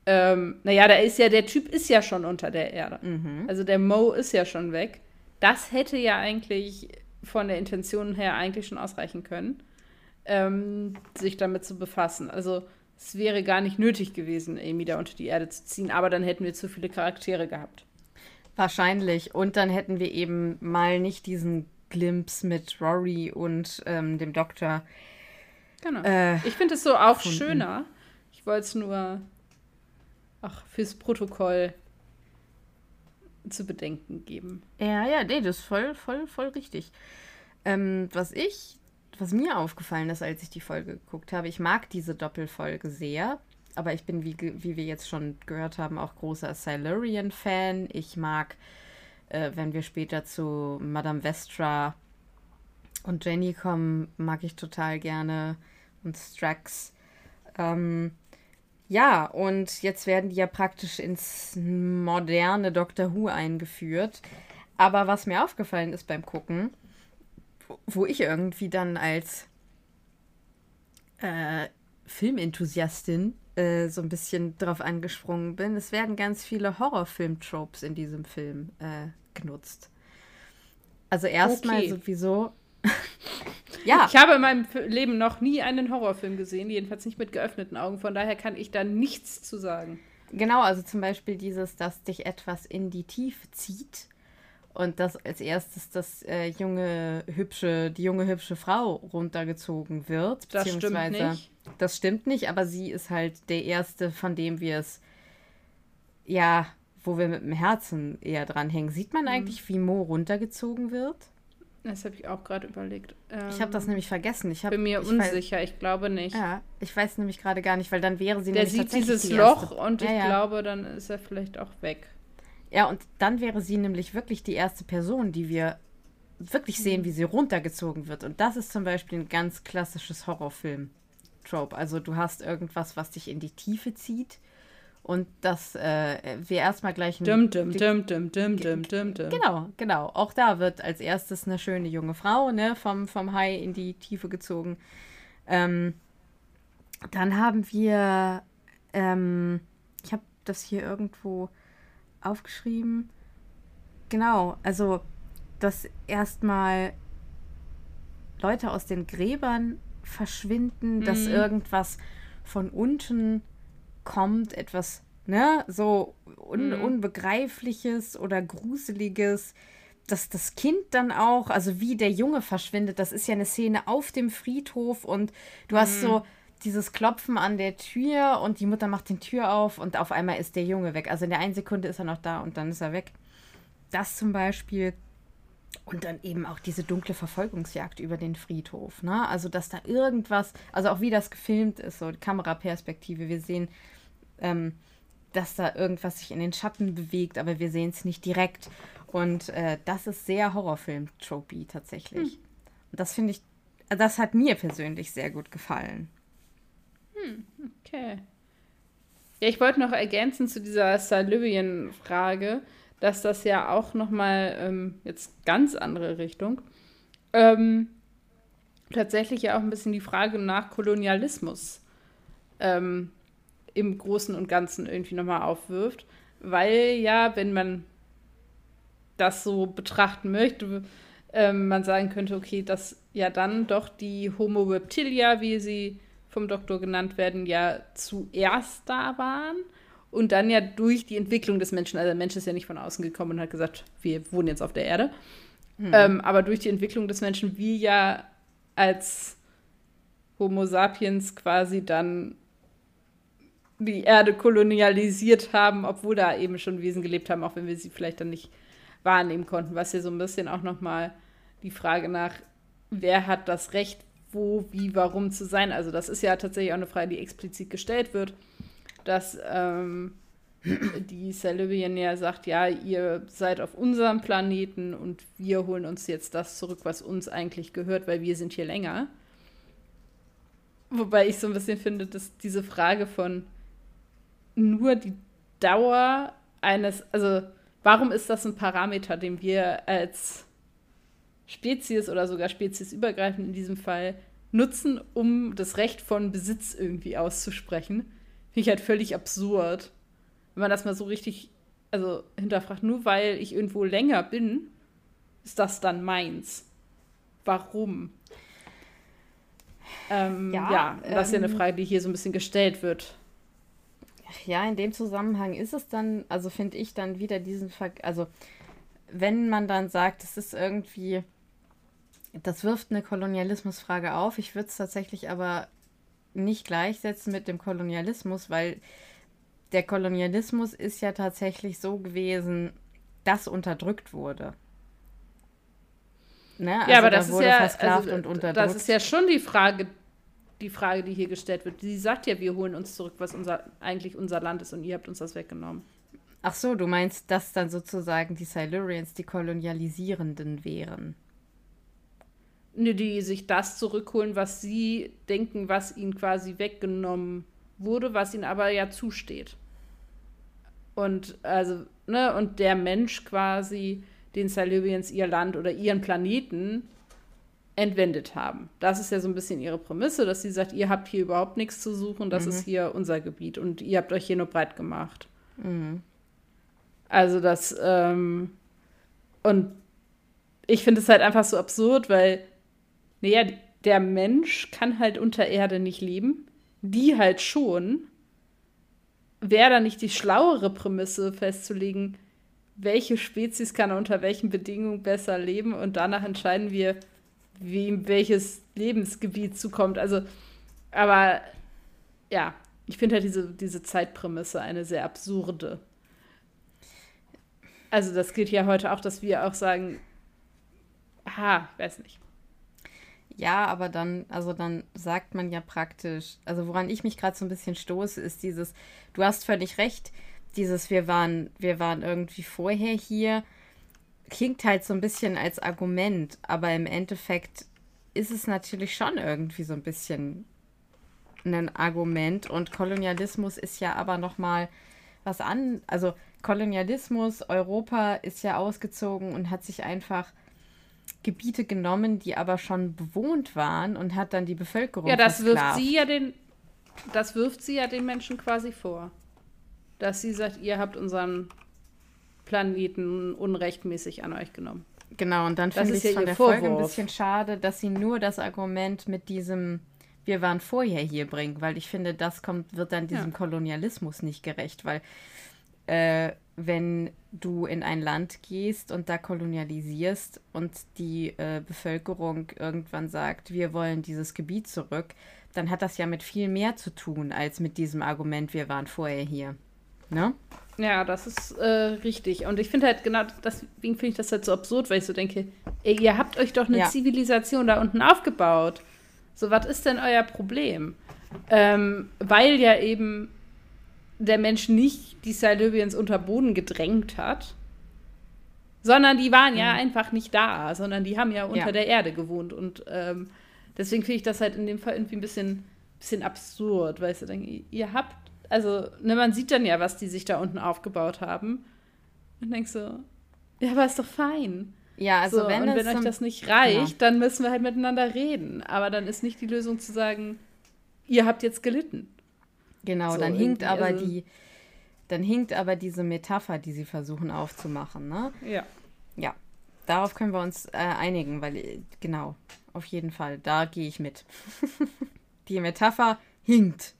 [SPEAKER 2] ähm, naja, da ist ja, der Typ ist ja schon unter der Erde. Mhm. Also der Mo ist ja schon weg. Das hätte ja eigentlich von der Intention her eigentlich schon ausreichen können, ähm, sich damit zu befassen. Also es wäre gar nicht nötig gewesen, Amy da unter die Erde zu ziehen, aber dann hätten wir zu viele Charaktere gehabt.
[SPEAKER 1] Wahrscheinlich. Und dann hätten wir eben mal nicht diesen Glimpse mit Rory und ähm, dem Doktor.
[SPEAKER 2] Genau. Äh, ich finde es so auch gefunden. schöner. Ich wollte es nur ach, fürs Protokoll zu bedenken geben.
[SPEAKER 1] Ja, ja, nee, das ist voll, voll, voll richtig. Ähm, was ich, was mir aufgefallen ist, als ich die Folge geguckt habe, ich mag diese Doppelfolge sehr, aber ich bin, wie, wie wir jetzt schon gehört haben, auch großer Silurian-Fan. Ich mag, äh, wenn wir später zu Madame Vestra und Jenny kommen, mag ich total gerne und Strax. Ähm, ja, und jetzt werden die ja praktisch ins moderne Doctor Who eingeführt. Aber was mir aufgefallen ist beim Gucken, wo ich irgendwie dann als äh, Filmenthusiastin äh, so ein bisschen drauf angesprungen bin, es werden ganz viele Horrorfilm-Tropes in diesem Film äh, genutzt. Also erstmal okay. sowieso <laughs>
[SPEAKER 2] ja. Ich habe in meinem Leben noch nie einen Horrorfilm gesehen, jedenfalls nicht mit geöffneten Augen. Von daher kann ich da nichts zu sagen.
[SPEAKER 1] Genau, also zum Beispiel dieses, dass dich etwas in die Tiefe zieht und dass als erstes das äh, junge, hübsche, die junge, hübsche Frau runtergezogen wird.
[SPEAKER 2] Das stimmt nicht.
[SPEAKER 1] Das stimmt nicht, aber sie ist halt der erste, von dem wir es, ja, wo wir mit dem Herzen eher dranhängen. Sieht man mhm. eigentlich, wie Mo runtergezogen wird?
[SPEAKER 2] Das habe ich auch gerade überlegt.
[SPEAKER 1] Ähm, ich habe das nämlich vergessen. Ich hab,
[SPEAKER 2] bin mir ich unsicher, weiß, ich glaube nicht.
[SPEAKER 1] Ja, ich weiß nämlich gerade gar nicht, weil dann wäre sie
[SPEAKER 2] Der sieht dieses die Loch und ich ja, ja. glaube, dann ist er vielleicht auch weg.
[SPEAKER 1] Ja, und dann wäre sie nämlich wirklich die erste Person, die wir wirklich sehen, wie sie runtergezogen wird. Und das ist zum Beispiel ein ganz klassisches Horrorfilm-Trope. Also du hast irgendwas, was dich in die Tiefe zieht und dass äh, wir erstmal gleich ein.
[SPEAKER 2] Dum, dum, dum, dum, dum, dum, dum, dum.
[SPEAKER 1] Genau, genau. Auch da wird als erstes eine schöne junge Frau ne, vom, vom Hai in die Tiefe gezogen. Ähm, dann haben wir. Ähm, ich habe das hier irgendwo aufgeschrieben. Genau, also dass erstmal Leute aus den Gräbern verschwinden, mhm. dass irgendwas von unten kommt, etwas, ne, so un mhm. Unbegreifliches oder Gruseliges, dass das Kind dann auch, also wie der Junge verschwindet, das ist ja eine Szene auf dem Friedhof und du hast so mhm. Dieses Klopfen an der Tür und die Mutter macht die Tür auf und auf einmal ist der Junge weg. Also in der einen Sekunde ist er noch da und dann ist er weg. Das zum Beispiel. Und dann eben auch diese dunkle Verfolgungsjagd über den Friedhof. Ne? Also, dass da irgendwas, also auch wie das gefilmt ist, so die Kameraperspektive. Wir sehen ähm, dass da irgendwas sich in den Schatten bewegt, aber wir sehen es nicht direkt. Und äh, das ist sehr Horrorfilm-Tropy tatsächlich. Hm. Und das finde ich, das hat mir persönlich sehr gut gefallen.
[SPEAKER 2] Hm, okay. Ja, ich wollte noch ergänzen zu dieser Salivien-Frage, dass das ja auch nochmal ähm, jetzt ganz andere Richtung, ähm, tatsächlich ja auch ein bisschen die Frage nach Kolonialismus ähm, im Großen und Ganzen irgendwie nochmal aufwirft. Weil ja, wenn man das so betrachten möchte, ähm, man sagen könnte, okay, dass ja dann doch die Homo reptilia, wie sie vom Doktor genannt werden, ja zuerst da waren und dann ja durch die Entwicklung des Menschen, also der Mensch ist ja nicht von außen gekommen und hat gesagt, wir wohnen jetzt auf der Erde, mhm. ähm, aber durch die Entwicklung des Menschen, wir ja als Homo sapiens quasi dann die Erde kolonialisiert haben, obwohl da eben schon Wesen gelebt haben, auch wenn wir sie vielleicht dann nicht wahrnehmen konnten. Was ja so ein bisschen auch nochmal die Frage nach, wer hat das Recht, wo, wie, warum zu sein. Also das ist ja tatsächlich auch eine Frage, die explizit gestellt wird, dass ähm, die Celebian ja sagt, ja, ihr seid auf unserem Planeten und wir holen uns jetzt das zurück, was uns eigentlich gehört, weil wir sind hier länger. Wobei ich so ein bisschen finde, dass diese Frage von, nur die Dauer eines, also warum ist das ein Parameter, den wir als Spezies oder sogar speziesübergreifend in diesem Fall nutzen, um das Recht von Besitz irgendwie auszusprechen? Finde ich halt völlig absurd. Wenn man das mal so richtig, also hinterfragt, nur weil ich irgendwo länger bin, ist das dann meins. Warum? Ähm, ja, ja, das ist ja eine ähm, Frage, die hier so ein bisschen gestellt wird
[SPEAKER 1] ja, in dem Zusammenhang ist es dann, also finde ich dann wieder diesen, Ver also wenn man dann sagt, es ist irgendwie, das wirft eine Kolonialismusfrage auf. Ich würde es tatsächlich aber nicht gleichsetzen mit dem Kolonialismus, weil der Kolonialismus ist ja tatsächlich so gewesen, dass unterdrückt wurde.
[SPEAKER 2] Ne? Also ja, aber das ist ja, also, das ist ja schon die Frage, die Frage, die hier gestellt wird. Sie sagt ja, wir holen uns zurück, was unser, eigentlich unser Land ist und ihr habt uns das weggenommen.
[SPEAKER 1] Ach so, du meinst, dass dann sozusagen die Silurians die Kolonialisierenden wären?
[SPEAKER 2] Ne, die sich das zurückholen, was sie denken, was ihnen quasi weggenommen wurde, was ihnen aber ja zusteht. Und also, ne, und der Mensch quasi den Silurians ihr Land oder ihren Planeten entwendet haben. Das ist ja so ein bisschen ihre Prämisse, dass sie sagt, ihr habt hier überhaupt nichts zu suchen, das mhm. ist hier unser Gebiet und ihr habt euch hier nur breit gemacht. Mhm. Also das, ähm, und ich finde es halt einfach so absurd, weil, naja, der Mensch kann halt unter Erde nicht leben, die halt schon. wäre da nicht die schlauere Prämisse festzulegen, welche Spezies kann unter welchen Bedingungen besser leben und danach entscheiden wir, wem welches Lebensgebiet zukommt. Also, aber ja, ich finde halt diese, diese Zeitprämisse eine sehr absurde. Also, das gilt ja heute auch, dass wir auch sagen, aha, weiß nicht.
[SPEAKER 1] Ja, aber dann, also dann sagt man ja praktisch, also woran ich mich gerade so ein bisschen stoße, ist dieses, du hast völlig recht, dieses, wir waren, wir waren irgendwie vorher hier, klingt halt so ein bisschen als Argument, aber im Endeffekt ist es natürlich schon irgendwie so ein bisschen ein Argument und Kolonialismus ist ja aber noch mal was an, also Kolonialismus, Europa ist ja ausgezogen und hat sich einfach Gebiete genommen, die aber schon bewohnt waren und hat dann die Bevölkerung
[SPEAKER 2] Ja, das versklavt. wirft sie ja den das wirft sie ja den Menschen quasi vor. Dass sie sagt, ihr habt unseren Planeten unrechtmäßig an euch genommen.
[SPEAKER 1] Genau, und dann finde ich es von der Vorwurf. Folge ein bisschen schade, dass sie nur das Argument mit diesem wir waren vorher hier bringen, weil ich finde, das kommt, wird dann diesem ja. Kolonialismus nicht gerecht, weil äh, wenn du in ein Land gehst und da kolonialisierst und die äh, Bevölkerung irgendwann sagt, wir wollen dieses Gebiet zurück, dann hat das ja mit viel mehr zu tun als mit diesem Argument, wir waren vorher hier. Ne?
[SPEAKER 2] Ja, das ist äh, richtig. Und ich finde halt genau, deswegen finde ich das halt so absurd, weil ich so denke, ey, ihr habt euch doch eine ja. Zivilisation da unten aufgebaut. So, was ist denn euer Problem? Ähm, weil ja eben der Mensch nicht die Silybians unter Boden gedrängt hat, sondern die waren ja mhm. einfach nicht da, sondern die haben ja unter ja. der Erde gewohnt. Und ähm, deswegen finde ich das halt in dem Fall irgendwie ein bisschen, bisschen absurd, weil ich so denke, ihr habt, also, ne, man sieht dann ja, was die sich da unten aufgebaut haben. Und denkst so, ja, aber ist doch fein. Ja, also so, wenn, und wenn euch das nicht reicht, ja. dann müssen wir halt miteinander reden. Aber dann ist nicht die Lösung zu sagen, ihr habt jetzt gelitten.
[SPEAKER 1] Genau, so, dann hinkt aber also die, dann hinkt aber diese Metapher, die sie versuchen aufzumachen, ne?
[SPEAKER 2] Ja.
[SPEAKER 1] Ja. Darauf können wir uns äh, einigen, weil genau, auf jeden Fall, da gehe ich mit. <laughs> die Metapher hinkt.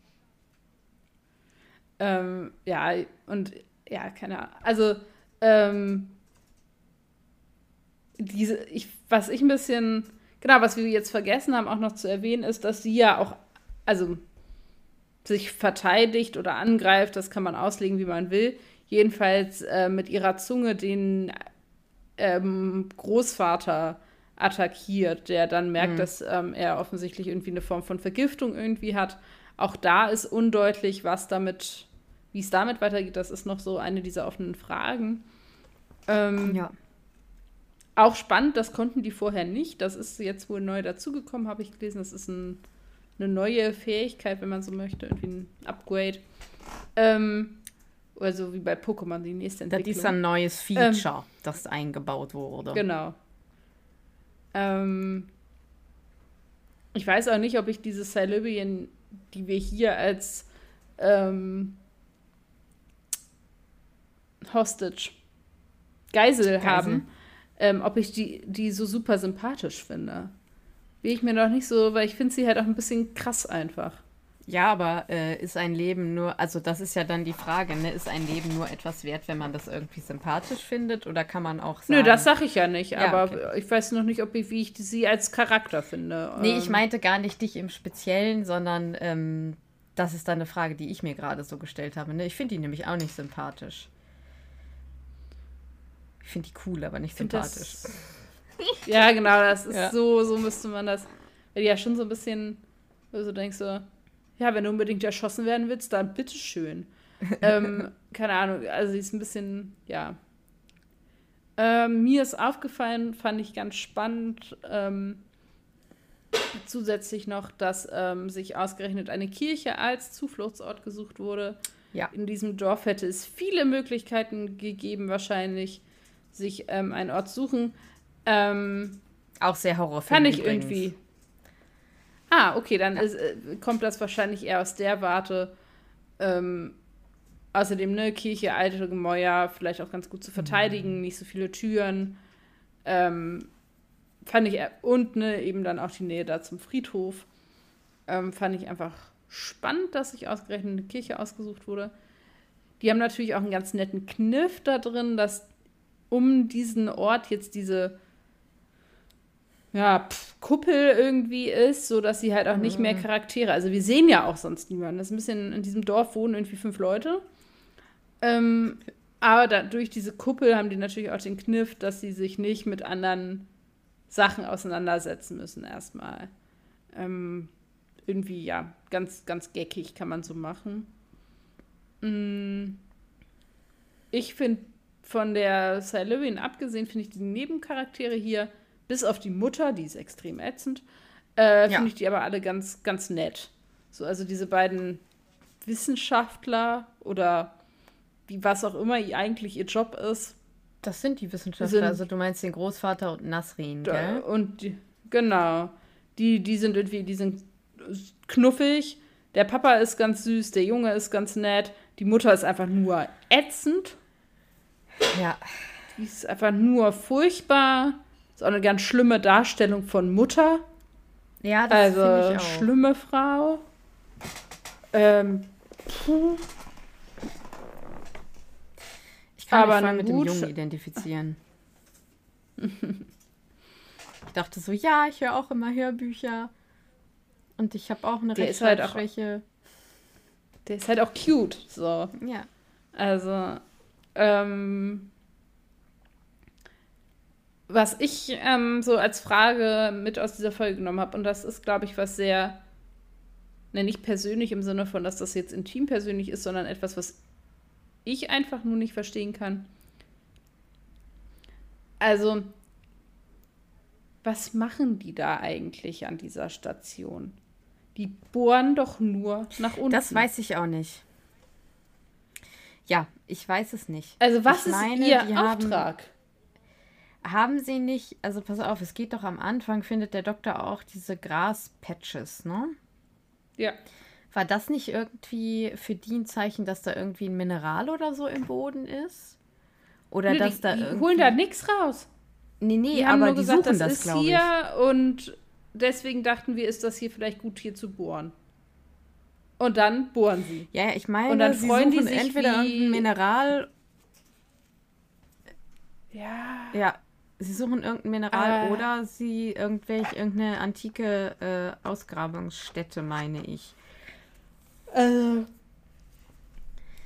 [SPEAKER 2] Ähm, ja, und ja, keine Ahnung. Also, ähm, diese, ich, was ich ein bisschen, genau, was wir jetzt vergessen haben, auch noch zu erwähnen, ist, dass sie ja auch, also sich verteidigt oder angreift, das kann man auslegen, wie man will. Jedenfalls äh, mit ihrer Zunge den ähm, Großvater attackiert, der dann merkt, mhm. dass ähm, er offensichtlich irgendwie eine Form von Vergiftung irgendwie hat. Auch da ist undeutlich, was damit, wie es damit weitergeht. Das ist noch so eine dieser offenen Fragen. Ähm, ja. Auch spannend, das konnten die vorher nicht. Das ist jetzt wohl neu dazugekommen, habe ich gelesen. Das ist ein eine neue Fähigkeit, wenn man so möchte, irgendwie ein Upgrade. Ähm, also wie bei Pokémon, die nächste
[SPEAKER 1] Entwicklung. Das ist ein neues Feature, ähm, das eingebaut wurde.
[SPEAKER 2] Genau. Ähm, ich weiß auch nicht, ob ich diese Cylibien, die wir hier als ähm, Hostage, Geisel, Geisel. haben, ähm, ob ich die, die so super sympathisch finde. Will ich mir noch nicht so, weil ich finde sie halt auch ein bisschen krass einfach.
[SPEAKER 1] Ja, aber äh, ist ein Leben nur, also das ist ja dann die Frage, ne? Ist ein Leben nur etwas wert, wenn man das irgendwie sympathisch findet? Oder kann man auch sagen.
[SPEAKER 2] Nö, das sag ich ja nicht, ja, aber okay. ich weiß noch nicht, ob ich, wie ich sie als Charakter finde.
[SPEAKER 1] Nee, ich ähm. meinte gar nicht dich im Speziellen, sondern ähm, das ist dann eine Frage, die ich mir gerade so gestellt habe. Ne? Ich finde die nämlich auch nicht sympathisch. Ich finde die cool, aber nicht sympathisch.
[SPEAKER 2] Ja, genau, das ist ja. so, so müsste man das. Weil die ja schon so ein bisschen, wo du denkst so, ja, wenn du unbedingt erschossen werden willst, dann bitteschön. <laughs> ähm, keine Ahnung, also sie ist ein bisschen, ja. Ähm, mir ist aufgefallen, fand ich ganz spannend, ähm, zusätzlich noch, dass ähm, sich ausgerechnet eine Kirche als Zufluchtsort gesucht wurde. Ja. In diesem Dorf hätte es viele Möglichkeiten gegeben, wahrscheinlich sich ähm, einen Ort suchen. Ähm,
[SPEAKER 1] Auch sehr Horrorfilm. Fand ich übrigens. irgendwie.
[SPEAKER 2] Ah, okay, dann ja. ist, äh, kommt das wahrscheinlich eher aus der Warte. Ähm, außerdem, ne, Kirche, alte Gemäuer, vielleicht auch ganz gut zu verteidigen, mhm. nicht so viele Türen. Ähm, fand ich, und ne, eben dann auch die Nähe da zum Friedhof. Ähm, fand ich einfach spannend, dass sich ausgerechnet eine Kirche ausgesucht wurde. Die haben natürlich auch einen ganz netten Kniff da drin, dass um diesen Ort jetzt diese ja, pf, Kuppel irgendwie ist, so dass sie halt auch nicht mehr mhm. Charaktere. Also wir sehen ja auch sonst niemanden. Das ist ein bisschen in diesem Dorf wohnen irgendwie fünf Leute. Ähm, aber da, durch diese Kuppel haben die natürlich auch den Kniff, dass sie sich nicht mit anderen Sachen auseinandersetzen müssen erstmal. Ähm, irgendwie, ja, ganz, ganz geckig kann man so machen. Mm. Ich finde, von der Sylvian abgesehen, finde ich die Nebencharaktere hier, bis auf die Mutter, die ist extrem ätzend, äh, finde ja. ich die aber alle ganz, ganz nett. So, also diese beiden Wissenschaftler oder wie was auch immer eigentlich ihr Job ist.
[SPEAKER 1] Das sind die Wissenschaftler, sind, also du meinst den Großvater und Nasrin, gell?
[SPEAKER 2] Und die, genau. Die, die sind irgendwie, die sind knuffig. Der Papa ist ganz süß, der Junge ist ganz nett. Die Mutter ist einfach nur ätzend.
[SPEAKER 1] Ja.
[SPEAKER 2] Die ist einfach nur furchtbar. Ist auch eine ganz schlimme Darstellung von Mutter.
[SPEAKER 1] Ja, das
[SPEAKER 2] also ich auch. schlimme Frau. Ähm, puh.
[SPEAKER 1] Ich kann aber mich voll mit dem Jungen identifizieren. <laughs> ich dachte so, ja, ich höre auch immer Hörbücher. Und ich habe auch eine
[SPEAKER 2] der Rechtschreibschwäche. Halt der ist halt auch cute, so.
[SPEAKER 1] Ja.
[SPEAKER 2] Also, ähm, was ich ähm, so als Frage mit aus dieser Folge genommen habe, und das ist, glaube ich, was sehr, ne, nicht persönlich im Sinne von, dass das jetzt intim persönlich ist, sondern etwas, was ich einfach nur nicht verstehen kann. Also, was machen die da eigentlich an dieser Station? Die bohren doch nur nach unten.
[SPEAKER 1] Das weiß ich auch nicht. Ja, ich weiß es nicht.
[SPEAKER 2] Also was ich ist meine, ihr Auftrag?
[SPEAKER 1] Haben, haben sie nicht, also pass auf, es geht doch am Anfang, findet der Doktor auch diese Graspatches, ne?
[SPEAKER 2] Ja.
[SPEAKER 1] War das nicht irgendwie für die ein Zeichen, dass da irgendwie ein Mineral oder so im Boden ist? Oder nee, dass
[SPEAKER 2] die,
[SPEAKER 1] da
[SPEAKER 2] die holen da nichts raus.
[SPEAKER 1] Nee, nee, die aber die gesagt, suchen
[SPEAKER 2] das,
[SPEAKER 1] das ist
[SPEAKER 2] hier und deswegen dachten wir, ist das hier vielleicht gut, hier zu bohren. Und dann bohren sie.
[SPEAKER 1] Ja, ich meine, und dann sie freuen die sich entweder wie... irgendein Mineral.
[SPEAKER 2] Ja.
[SPEAKER 1] Ja, sie suchen irgendein Mineral äh. oder sie irgendwelche, irgendeine antike äh, Ausgrabungsstätte, meine ich.
[SPEAKER 2] Also,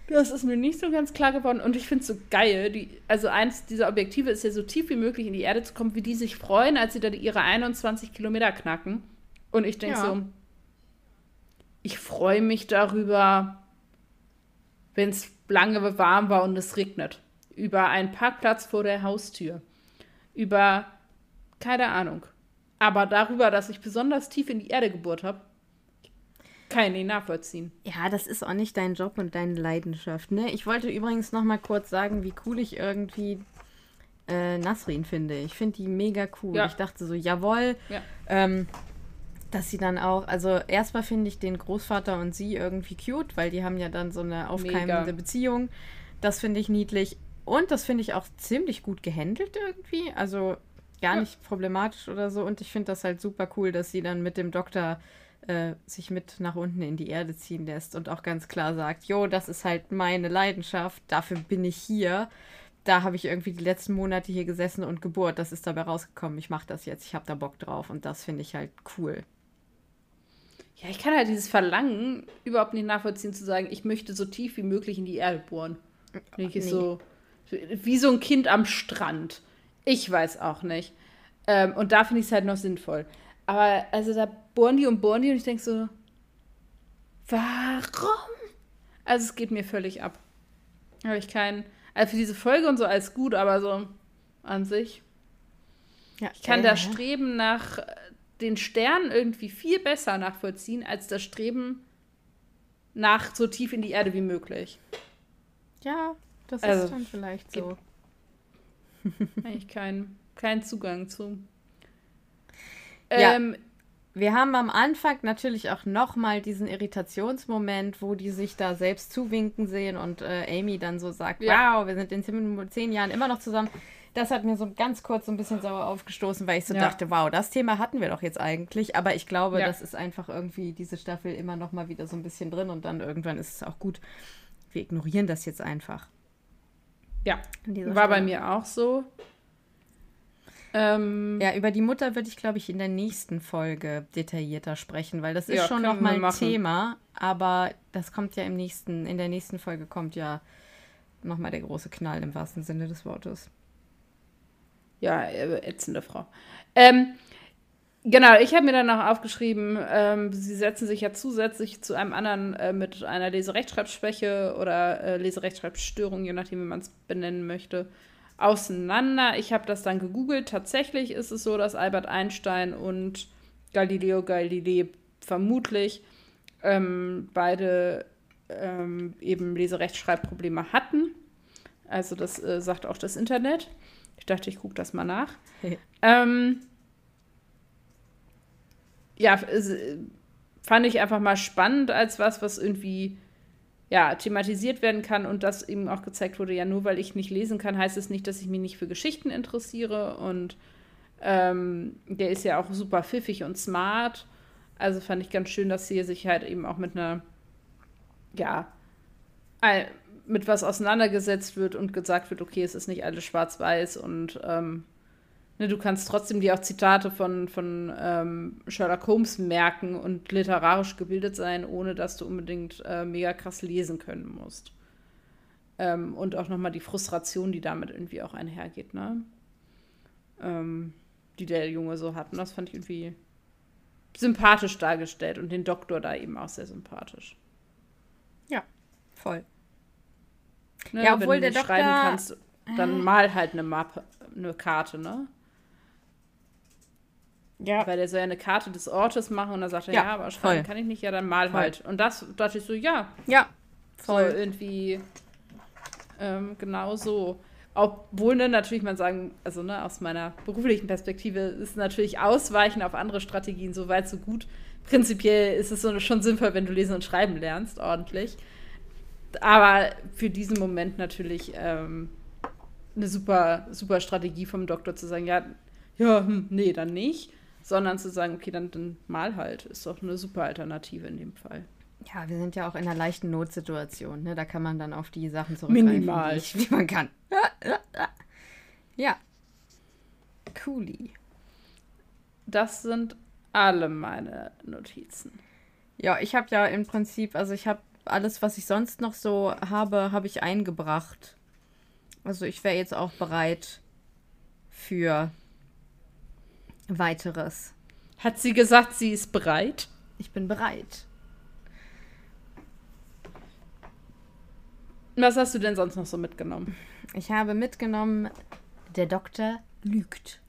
[SPEAKER 2] das ist mir nicht so ganz klar geworden und ich finde es so geil. Die, also eins dieser Objektive ist ja so tief wie möglich in die Erde zu kommen, wie die sich freuen, als sie da ihre 21 Kilometer knacken. Und ich denke ja. so, ich freue mich darüber, wenn es lange warm war und es regnet. Über einen Parkplatz vor der Haustür. Über, keine Ahnung. Aber darüber, dass ich besonders tief in die Erde gebohrt habe, kann ich nachvollziehen.
[SPEAKER 1] Ja, das ist auch nicht dein Job und deine Leidenschaft, ne? Ich wollte übrigens noch mal kurz sagen, wie cool ich irgendwie äh, Nasrin finde. Ich finde die mega cool. Ja. Ich dachte so, jawohl. Ja. Ähm, dass sie dann auch, also erstmal finde ich den Großvater und sie irgendwie cute, weil die haben ja dann so eine aufkeimende mega. Beziehung. Das finde ich niedlich. Und das finde ich auch ziemlich gut gehandelt irgendwie. Also gar nicht problematisch oder so. Und ich finde das halt super cool, dass sie dann mit dem Doktor äh, sich mit nach unten in die Erde ziehen lässt und auch ganz klar sagt, jo, das ist halt meine Leidenschaft, dafür bin ich hier. Da habe ich irgendwie die letzten Monate hier gesessen und gebohrt. Das ist dabei rausgekommen. Ich mache das jetzt. Ich habe da Bock drauf. Und das finde ich halt cool.
[SPEAKER 2] Ja, ich kann halt dieses Verlangen überhaupt nicht nachvollziehen, zu sagen, ich möchte so tief wie möglich in die Erde bohren. Nee. so, wie so ein Kind am Strand. Ich weiß auch nicht. Ähm, und da finde ich es halt noch sinnvoll. Aber also da bohren die und bohren die und ich denke so, warum? Also es geht mir völlig ab. Habe ich keinen. Also für diese Folge und so alles gut, aber so an sich. Ja, ich kann äh, das Streben nach den Sternen irgendwie viel besser nachvollziehen, als das Streben nach so tief in die Erde wie möglich.
[SPEAKER 1] Ja, das also, ist dann vielleicht so. <laughs>
[SPEAKER 2] Eigentlich keinen kein Zugang zu.
[SPEAKER 1] Ja. Ähm, wir haben am Anfang natürlich auch nochmal diesen Irritationsmoment, wo die sich da selbst zuwinken sehen und äh, Amy dann so sagt, ja. wow, wir sind in zehn, zehn, Jahren immer noch zusammen. Das hat mir so ganz kurz so ein bisschen sauer aufgestoßen, weil ich so ja. dachte, wow, das Thema hatten wir doch jetzt eigentlich. Aber ich glaube, ja. das ist einfach irgendwie diese Staffel immer noch mal wieder so ein bisschen drin und dann irgendwann ist es auch gut. wir ignorieren das jetzt einfach.
[SPEAKER 2] Ja, war bei mir auch so.
[SPEAKER 1] Ähm, ja, über die Mutter würde ich, glaube ich, in der nächsten Folge detaillierter sprechen, weil das ist ja, schon nochmal ein Thema, aber das kommt ja im nächsten, in der nächsten Folge kommt ja nochmal der große Knall im wahrsten Sinne des Wortes.
[SPEAKER 2] Ja, äh, ätzende Frau. Ähm, genau, ich habe mir dann auch aufgeschrieben, ähm, sie setzen sich ja zusätzlich zu einem anderen äh, mit einer Leserechtschreibschwäche oder äh, Leserechtschreibstörung, je nachdem, wie man es benennen möchte, auseinander. Ich habe das dann gegoogelt. Tatsächlich ist es so, dass Albert Einstein und Galileo Galilei vermutlich ähm, beide ähm, eben Leserechtschreibprobleme hatten. Also das äh, sagt auch das Internet. Ich dachte, ich gucke das mal nach. <laughs> ähm, ja, fand ich einfach mal spannend als was, was irgendwie ja, thematisiert werden kann und das eben auch gezeigt wurde, ja, nur weil ich nicht lesen kann, heißt es nicht, dass ich mich nicht für Geschichten interessiere. Und ähm, der ist ja auch super pfiffig und smart. Also fand ich ganz schön, dass hier sich halt eben auch mit einer, ja, mit was auseinandergesetzt wird und gesagt wird, okay, es ist nicht alles schwarz-weiß und ähm, Ne, du kannst trotzdem dir auch Zitate von, von ähm, Sherlock Holmes merken und literarisch gebildet sein, ohne dass du unbedingt äh, mega krass lesen können musst. Ähm, und auch nochmal die Frustration, die damit irgendwie auch einhergeht, ne? Ähm, die der Junge so hat. Und das fand ich irgendwie sympathisch dargestellt und den Doktor da eben auch sehr sympathisch.
[SPEAKER 1] Ja, voll.
[SPEAKER 2] Ne, ja, obwohl wenn du der Doktor schreiben kannst, dann mal halt eine Mappe, eine Karte, ne? Ja. Weil der soll ja eine Karte des Ortes machen und dann sagt er, ja, ja aber schreiben voll. kann ich nicht, ja, dann mal voll. halt. Und das dachte ich so, ja.
[SPEAKER 1] Ja,
[SPEAKER 2] voll. So irgendwie ähm, genau so. Obwohl ne, natürlich man sagen, also ne, aus meiner beruflichen Perspektive ist natürlich Ausweichen auf andere Strategien so weit so gut. Prinzipiell ist es so schon sinnvoll, wenn du lesen und schreiben lernst, ordentlich. Aber für diesen Moment natürlich ähm, eine super, super Strategie vom Doktor zu sagen, ja, ja, hm, nee, dann nicht sondern zu sagen, okay, dann, dann mal halt, ist doch eine super Alternative in dem Fall.
[SPEAKER 1] Ja, wir sind ja auch in einer leichten Notsituation, ne? Da kann man dann auf die Sachen zurückgreifen,
[SPEAKER 2] Minimal.
[SPEAKER 1] Wie, wie man kann. <laughs> ja. Cooli.
[SPEAKER 2] Das sind alle meine Notizen.
[SPEAKER 1] Ja, ich habe ja im Prinzip, also ich habe alles, was ich sonst noch so habe, habe ich eingebracht. Also ich wäre jetzt auch bereit für weiteres.
[SPEAKER 2] Hat sie gesagt, sie ist bereit?
[SPEAKER 1] Ich bin bereit.
[SPEAKER 2] Was hast du denn sonst noch so mitgenommen?
[SPEAKER 1] Ich habe mitgenommen, der Doktor lügt.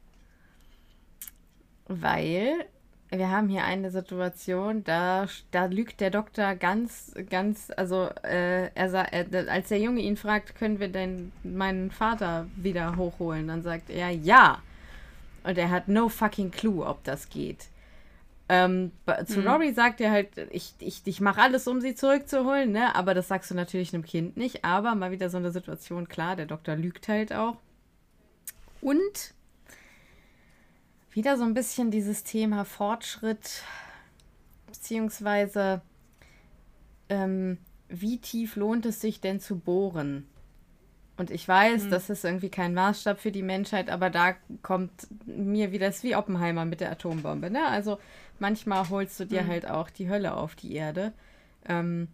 [SPEAKER 1] Weil wir haben hier eine Situation, da, da lügt der Doktor ganz, ganz, also äh, er, er, als der Junge ihn fragt, können wir denn meinen Vater wieder hochholen, dann sagt er ja. Und er hat no fucking clue, ob das geht. Ähm, zu mhm. Rory sagt er halt, ich, ich, ich mache alles, um sie zurückzuholen, ne? Aber das sagst du natürlich einem Kind nicht. Aber mal wieder so eine Situation, klar, der Doktor lügt halt auch. Und wieder so ein bisschen dieses Thema Fortschritt, beziehungsweise ähm, wie tief lohnt es sich denn zu bohren? Und ich weiß, mhm. das ist irgendwie kein Maßstab für die Menschheit, aber da kommt mir wieder, das ist wie Oppenheimer mit der Atombombe. Ne? Also manchmal holst du dir mhm. halt auch die Hölle auf die Erde. Ähm,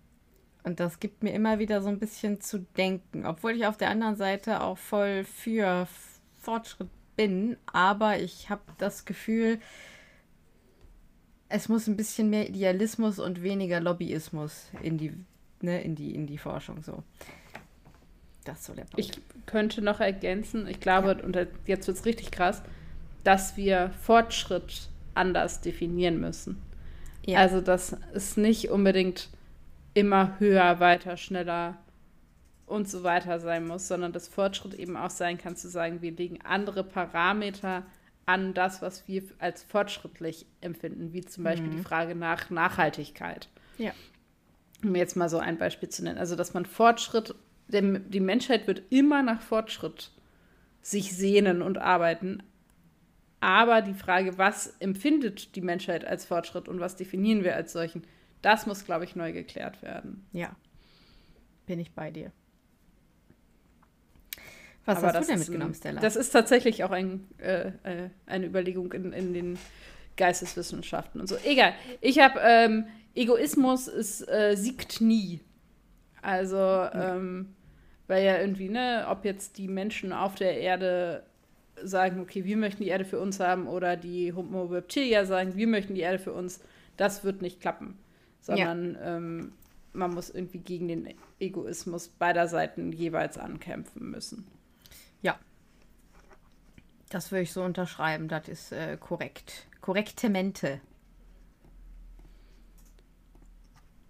[SPEAKER 1] und das gibt mir immer wieder so ein bisschen zu denken, obwohl ich auf der anderen Seite auch voll für Fortschritt bin. Aber ich habe das Gefühl, es muss ein bisschen mehr Idealismus und weniger Lobbyismus in die, ne, in die, in die Forschung so.
[SPEAKER 2] Das ist so der Punkt. Ich könnte noch ergänzen, ich glaube, ja. und jetzt wird es richtig krass, dass wir Fortschritt anders definieren müssen. Ja. Also, dass es nicht unbedingt immer höher, weiter, schneller und so weiter sein muss, sondern dass Fortschritt eben auch sein kann, zu sagen, wir legen andere Parameter an das, was wir als fortschrittlich empfinden, wie zum Beispiel mhm. die Frage nach Nachhaltigkeit.
[SPEAKER 1] Ja.
[SPEAKER 2] Um jetzt mal so ein Beispiel zu nennen. Also, dass man Fortschritt der, die Menschheit wird immer nach Fortschritt sich sehnen und arbeiten. Aber die Frage, was empfindet die Menschheit als Fortschritt und was definieren wir als solchen, das muss, glaube ich, neu geklärt werden.
[SPEAKER 1] Ja. Bin ich bei dir.
[SPEAKER 2] Was Aber hast du denn mitgenommen, Stella? Das ist tatsächlich auch ein, äh, äh, eine Überlegung in, in den Geisteswissenschaften und so. Egal. Ich habe ähm, Egoismus ist, äh, siegt nie. Also, ähm, weil ja irgendwie, ne, ob jetzt die Menschen auf der Erde sagen, okay, wir möchten die Erde für uns haben, oder die Homo Reptilia sagen, wir möchten die Erde für uns, das wird nicht klappen. Sondern ja. ähm, man muss irgendwie gegen den Egoismus beider Seiten jeweils ankämpfen müssen.
[SPEAKER 1] Ja. Das würde ich so unterschreiben, das ist äh, korrekt. Korrektemente.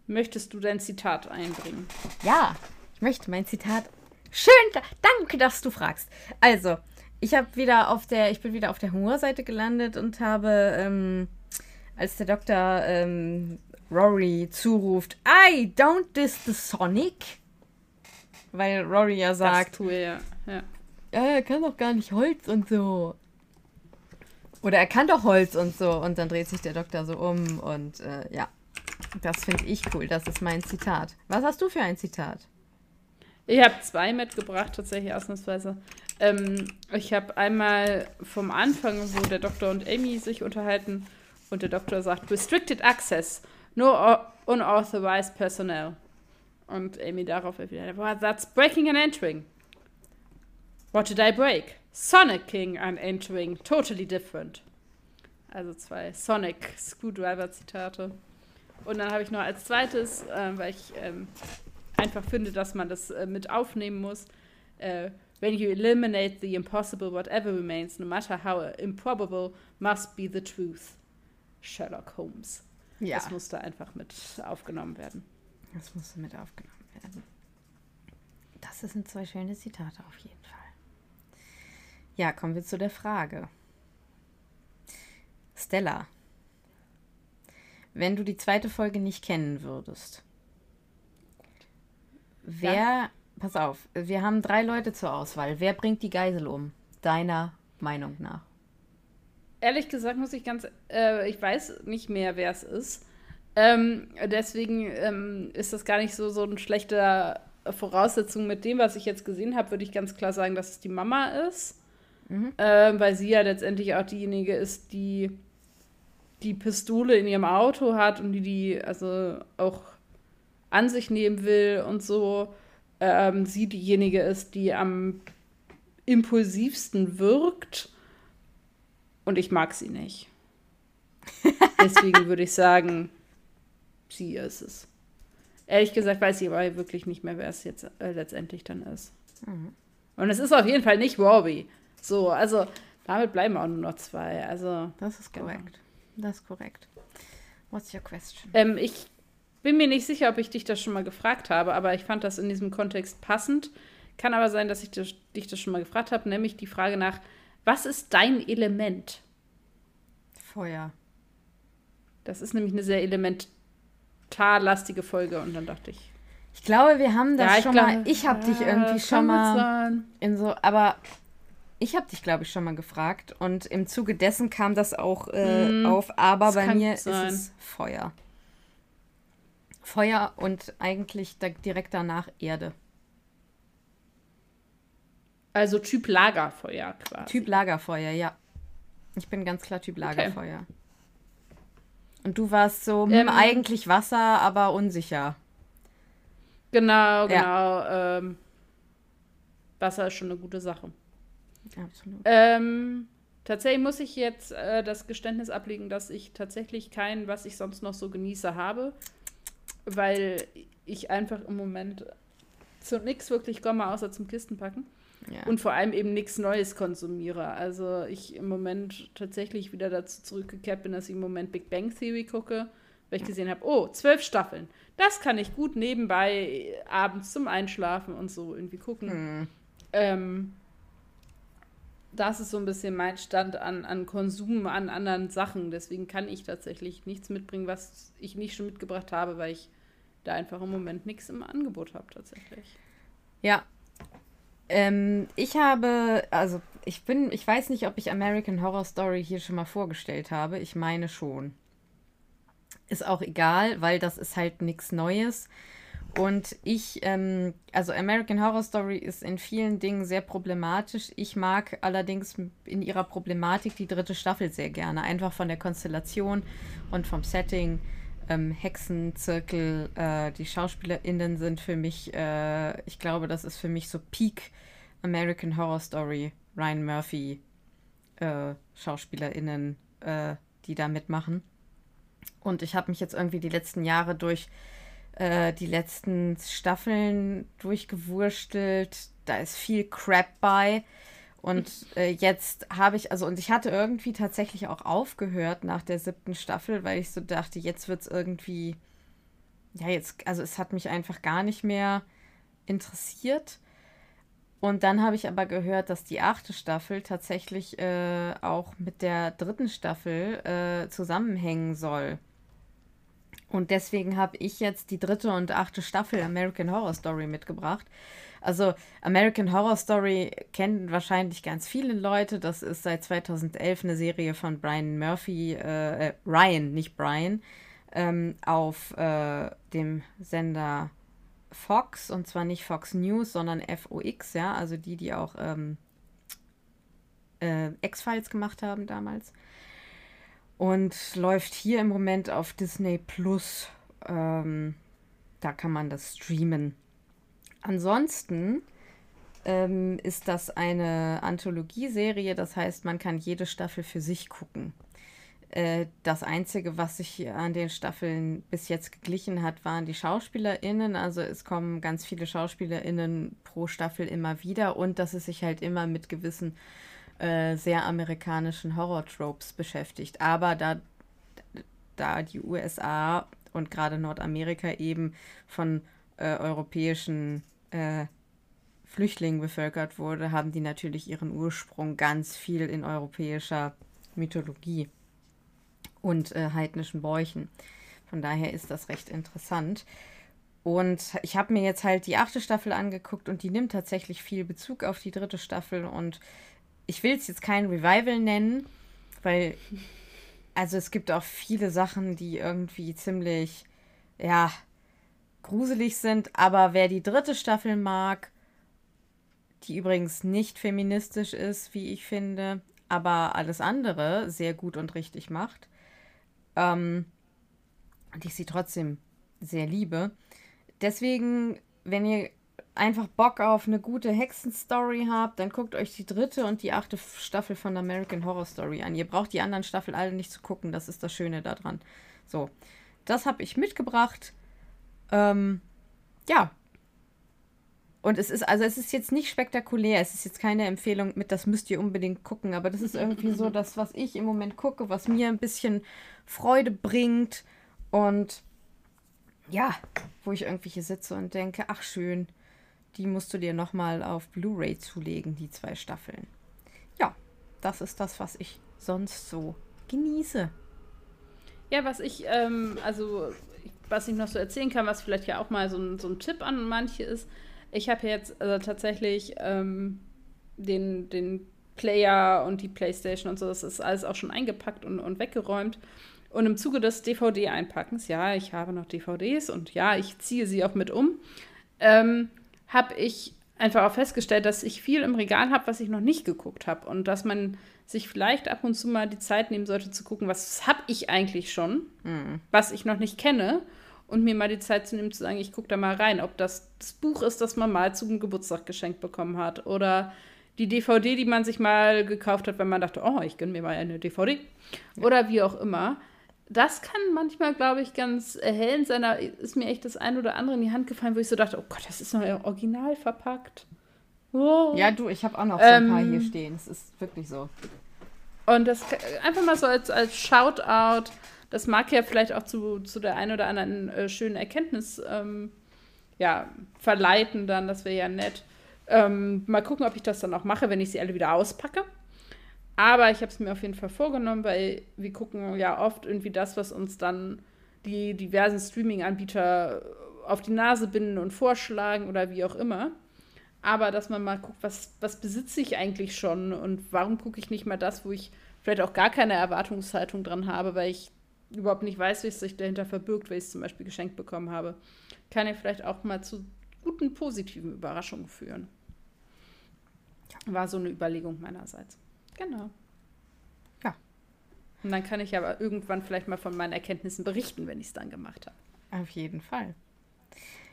[SPEAKER 2] Möchtest du dein Zitat einbringen?
[SPEAKER 1] Ja, möchte mein Zitat. Schön, da, danke, dass du fragst. Also, ich habe wieder auf der, ich bin wieder auf der Humorseite gelandet und habe, ähm, als der Doktor ähm, Rory zuruft, I don't diss the Sonic, weil Rory ja sagt, das tue ja. ja. Ja, er kann doch gar nicht Holz und so. Oder er kann doch Holz und so. Und dann dreht sich der Doktor so um und äh, ja. Das finde ich cool. Das ist mein Zitat. Was hast du für ein Zitat?
[SPEAKER 2] Ich habe zwei mitgebracht, tatsächlich ausnahmsweise. Ähm, ich habe einmal vom Anfang, wo der Doktor und Amy sich unterhalten und der Doktor sagt, Restricted Access, no unauthorized personnel. Und Amy darauf well, that's breaking and entering. What did I break? Sonic King and entering, totally different. Also zwei Sonic Screwdriver-Zitate. Und dann habe ich noch als zweites, äh, weil ich ähm, einfach finde, dass man das äh, mit aufnehmen muss. Äh, When you eliminate the impossible, whatever remains, no matter how improbable, must be the truth. Sherlock Holmes. Ja. Das musste einfach mit aufgenommen werden.
[SPEAKER 1] Das musste mit aufgenommen werden. Das sind zwei schöne Zitate auf jeden Fall. Ja, kommen wir zu der Frage. Stella, wenn du die zweite Folge nicht kennen würdest, wer, ja. pass auf, wir haben drei Leute zur Auswahl. Wer bringt die Geisel um? Deiner Meinung nach?
[SPEAKER 2] Ehrlich gesagt muss ich ganz, äh, ich weiß nicht mehr, wer es ist. Ähm, deswegen ähm, ist das gar nicht so, so ein schlechter Voraussetzung mit dem, was ich jetzt gesehen habe, würde ich ganz klar sagen, dass es die Mama ist. Mhm. Ähm, weil sie ja letztendlich auch diejenige ist, die die Pistole in ihrem Auto hat und die die also auch an sich nehmen will und so, ähm, sie diejenige ist, die am impulsivsten wirkt und ich mag sie nicht. <laughs> Deswegen würde ich sagen, sie ist es. Ehrlich gesagt weiß ich aber wirklich nicht mehr, wer es jetzt äh, letztendlich dann ist. Mhm. Und es ist auf jeden Fall nicht Robbie. So, also damit bleiben auch nur noch zwei. Also,
[SPEAKER 1] das ist korrekt. Genau. Das ist korrekt. What's your question?
[SPEAKER 2] Ähm, ich bin mir nicht sicher, ob ich dich das schon mal gefragt habe, aber ich fand das in diesem Kontext passend. Kann aber sein, dass ich das, dich das schon mal gefragt habe, nämlich die Frage nach, was ist dein Element?
[SPEAKER 1] Feuer.
[SPEAKER 2] Das ist nämlich eine sehr elementarlastige Folge und dann dachte ich.
[SPEAKER 1] Ich glaube, wir haben das ja, schon glaub, mal. Ich habe dich irgendwie schon mal in so, aber ich habe dich, glaube ich, schon mal gefragt und im Zuge dessen kam das auch äh, mm, auf, aber bei mir sein. ist es Feuer. Feuer und eigentlich da, direkt danach Erde.
[SPEAKER 2] Also Typ Lagerfeuer quasi.
[SPEAKER 1] Typ Lagerfeuer, ja. Ich bin ganz klar Typ Lagerfeuer. Okay. Und du warst so hm, ähm, eigentlich Wasser, aber unsicher.
[SPEAKER 2] Genau, genau. Ja. Ähm, Wasser ist schon eine gute Sache. Absolut. Ähm, tatsächlich muss ich jetzt äh, das Geständnis ablegen, dass ich tatsächlich kein, was ich sonst noch so genieße, habe, weil ich einfach im Moment zu nichts wirklich komme, außer zum Kistenpacken. Ja. Und vor allem eben nichts Neues konsumiere. Also ich im Moment tatsächlich wieder dazu zurückgekehrt bin, dass ich im Moment Big Bang Theory gucke, weil ich gesehen habe, oh, zwölf Staffeln. Das kann ich gut nebenbei abends zum Einschlafen und so irgendwie gucken. Hm. Ähm, das ist so ein bisschen mein Stand an, an Konsum, an anderen Sachen. Deswegen kann ich tatsächlich nichts mitbringen, was ich nicht schon mitgebracht habe, weil ich da einfach im Moment nichts im Angebot habe tatsächlich.
[SPEAKER 1] Ja. Ähm, ich habe, also ich bin, ich weiß nicht, ob ich American Horror Story hier schon mal vorgestellt habe. Ich meine schon. Ist auch egal, weil das ist halt nichts Neues. Und ich, ähm, also American Horror Story ist in vielen Dingen sehr problematisch. Ich mag allerdings in ihrer Problematik die dritte Staffel sehr gerne. Einfach von der Konstellation und vom Setting. Ähm, Hexenzirkel, äh, die SchauspielerInnen sind für mich, äh, ich glaube, das ist für mich so Peak American Horror Story. Ryan Murphy, äh, SchauspielerInnen, äh, die da mitmachen. Und ich habe mich jetzt irgendwie die letzten Jahre durch äh, die letzten Staffeln durchgewurstelt. Da ist viel Crap bei. Und äh, jetzt habe ich, also, und ich hatte irgendwie tatsächlich auch aufgehört nach der siebten Staffel, weil ich so dachte, jetzt wird es irgendwie, ja, jetzt, also es hat mich einfach gar nicht mehr interessiert. Und dann habe ich aber gehört, dass die achte Staffel tatsächlich äh, auch mit der dritten Staffel äh, zusammenhängen soll. Und deswegen habe ich jetzt die dritte und achte Staffel American Horror Story mitgebracht. Also American Horror Story kennen wahrscheinlich ganz viele Leute. Das ist seit 2011 eine Serie von Brian Murphy, äh, äh, Ryan, nicht Brian, ähm, auf äh, dem Sender Fox und zwar nicht Fox News, sondern FOX, ja, also die, die auch ähm, äh, X-Files gemacht haben damals. Und läuft hier im Moment auf Disney Plus. Ähm, da kann man das streamen. Ansonsten ähm, ist das eine Anthologieserie, das heißt, man kann jede Staffel für sich gucken. Äh, das Einzige, was sich an den Staffeln bis jetzt geglichen hat, waren die SchauspielerInnen. Also es kommen ganz viele SchauspielerInnen pro Staffel immer wieder und dass es sich halt immer mit gewissen äh, sehr amerikanischen Horror-Tropes beschäftigt. Aber da, da die USA und gerade Nordamerika eben von äh, europäischen äh, Flüchtlingen bevölkert wurde, haben die natürlich ihren Ursprung ganz viel in europäischer Mythologie und äh, heidnischen Bräuchen. Von daher ist das recht interessant. Und ich habe mir jetzt halt die achte Staffel angeguckt und die nimmt tatsächlich viel Bezug auf die dritte Staffel. Und ich will es jetzt kein Revival nennen, weil, also es gibt auch viele Sachen, die irgendwie ziemlich, ja, gruselig sind. Aber wer die dritte Staffel mag, die übrigens nicht feministisch ist, wie ich finde, aber alles andere sehr gut und richtig macht, ähm, und ich sie trotzdem sehr liebe. Deswegen, wenn ihr einfach Bock auf eine gute Hexenstory habt, dann guckt euch die dritte und die achte Staffel von American Horror Story an. Ihr braucht die anderen Staffeln alle nicht zu gucken, das ist das Schöne daran. So, das habe ich mitgebracht. Ähm, ja, und es ist, also es ist jetzt nicht spektakulär, es ist jetzt keine Empfehlung mit, das müsst ihr unbedingt gucken, aber das ist irgendwie so <laughs> das, was ich im Moment gucke, was mir ein bisschen Freude bringt und ja, wo ich irgendwie hier sitze und denke, ach schön, die musst du dir nochmal auf Blu-ray zulegen, die zwei Staffeln. Ja, das ist das, was ich sonst so genieße.
[SPEAKER 2] Ja, was ich, ähm, also was ich noch so erzählen kann, was vielleicht ja auch mal so ein, so ein Tipp an manche ist, ich habe jetzt also tatsächlich ähm, den, den Player und die Playstation und so, das ist alles auch schon eingepackt und, und weggeräumt. Und im Zuge des DVD-Einpackens, ja, ich habe noch DVDs und ja, ich ziehe sie auch mit um, ähm, habe ich einfach auch festgestellt, dass ich viel im Regal habe, was ich noch nicht geguckt habe. Und dass man sich vielleicht ab und zu mal die Zeit nehmen sollte zu gucken, was habe ich eigentlich schon, mhm. was ich noch nicht kenne und mir mal die Zeit zu nehmen, zu sagen, ich gucke da mal rein, ob das das Buch ist, das man mal zum Geburtstag geschenkt bekommen hat oder die DVD, die man sich mal gekauft hat, wenn man dachte, oh, ich gönne mir mal eine DVD ja. oder wie auch immer. Das kann manchmal, glaube ich, ganz erhellend sein. Da ist mir echt das ein oder andere in die Hand gefallen, wo ich so dachte, oh Gott, das ist noch original verpackt.
[SPEAKER 1] Oh. Ja, du, ich habe auch noch so ein ähm, paar hier stehen. Es ist wirklich so.
[SPEAKER 2] Und das einfach mal so als, als Shoutout das mag ja vielleicht auch zu, zu der einen oder anderen äh, schönen Erkenntnis ähm, ja, verleiten dann, das wäre ja nett. Ähm, mal gucken, ob ich das dann auch mache, wenn ich sie alle wieder auspacke. Aber ich habe es mir auf jeden Fall vorgenommen, weil wir gucken ja oft irgendwie das, was uns dann die diversen Streaming-Anbieter auf die Nase binden und vorschlagen oder wie auch immer. Aber dass man mal guckt, was, was besitze ich eigentlich schon und warum gucke ich nicht mal das, wo ich vielleicht auch gar keine Erwartungshaltung dran habe, weil ich überhaupt nicht weiß, wie es sich dahinter verbirgt, weil ich es zum Beispiel geschenkt bekommen habe, kann ja vielleicht auch mal zu guten positiven Überraschungen führen. War so eine Überlegung meinerseits. Genau.
[SPEAKER 1] Ja.
[SPEAKER 2] Und dann kann ich aber irgendwann vielleicht mal von meinen Erkenntnissen berichten, wenn ich es dann gemacht habe.
[SPEAKER 1] Auf jeden Fall.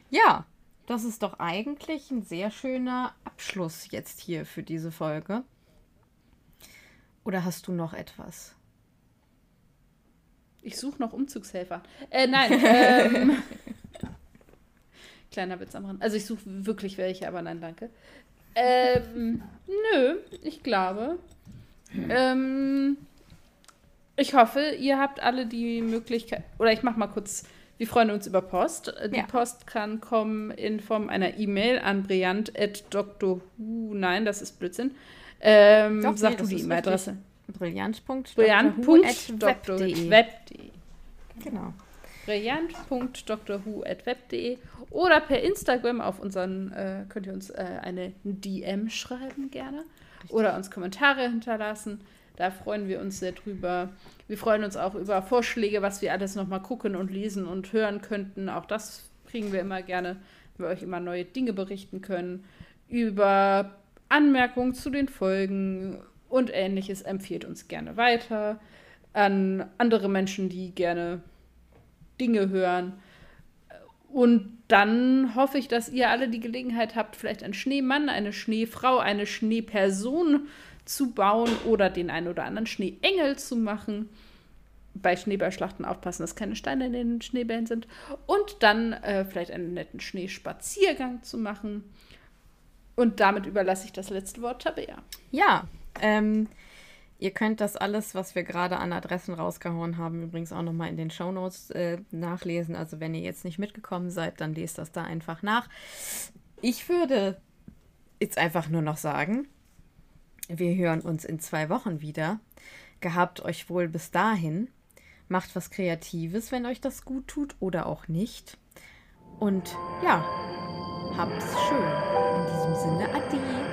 [SPEAKER 1] Ja, das ist doch eigentlich ein sehr schöner Abschluss jetzt hier für diese Folge. Oder hast du noch etwas?
[SPEAKER 2] Ich suche noch Umzugshelfer. Äh, nein. ähm, <laughs> kleiner Witz am Rand. Also ich suche wirklich welche, aber nein, danke. Ähm, nö, ich glaube. Ähm, ich hoffe, ihr habt alle die Möglichkeit, oder ich mache mal kurz, wir freuen uns über Post. Die ja. Post kann kommen in Form einer E-Mail an brillant.drhu, nein, das ist Blödsinn. Ähm, Doch, sag nee, du die E-Mail-Adresse.
[SPEAKER 1] Brillant.drhu.web.de
[SPEAKER 2] Genau brillant.drhu.web.de oder per Instagram auf unseren, äh, könnt ihr uns äh, eine DM schreiben gerne Richtig. oder uns Kommentare hinterlassen. Da freuen wir uns sehr drüber. Wir freuen uns auch über Vorschläge, was wir alles nochmal gucken und lesen und hören könnten. Auch das kriegen wir immer gerne, wenn wir euch immer neue Dinge berichten können. Über Anmerkungen zu den Folgen und ähnliches empfiehlt uns gerne weiter an andere Menschen, die gerne Dinge hören. Und dann hoffe ich, dass ihr alle die Gelegenheit habt, vielleicht einen Schneemann, eine Schneefrau, eine Schneeperson zu bauen oder den einen oder anderen Schneeengel zu machen. Bei Schneeballschlachten aufpassen, dass keine Steine in den Schneebällen sind. Und dann äh, vielleicht einen netten Schneespaziergang zu machen. Und damit überlasse ich das letzte Wort Tabea.
[SPEAKER 1] Ja, ähm, Ihr könnt das alles, was wir gerade an Adressen rausgehauen haben, übrigens auch nochmal in den Shownotes äh, nachlesen. Also wenn ihr jetzt nicht mitgekommen seid, dann lest das da einfach nach. Ich würde jetzt einfach nur noch sagen, wir hören uns in zwei Wochen wieder. Gehabt euch wohl bis dahin. Macht was Kreatives, wenn euch das gut tut oder auch nicht. Und ja, habt's schön. In diesem Sinne, ade.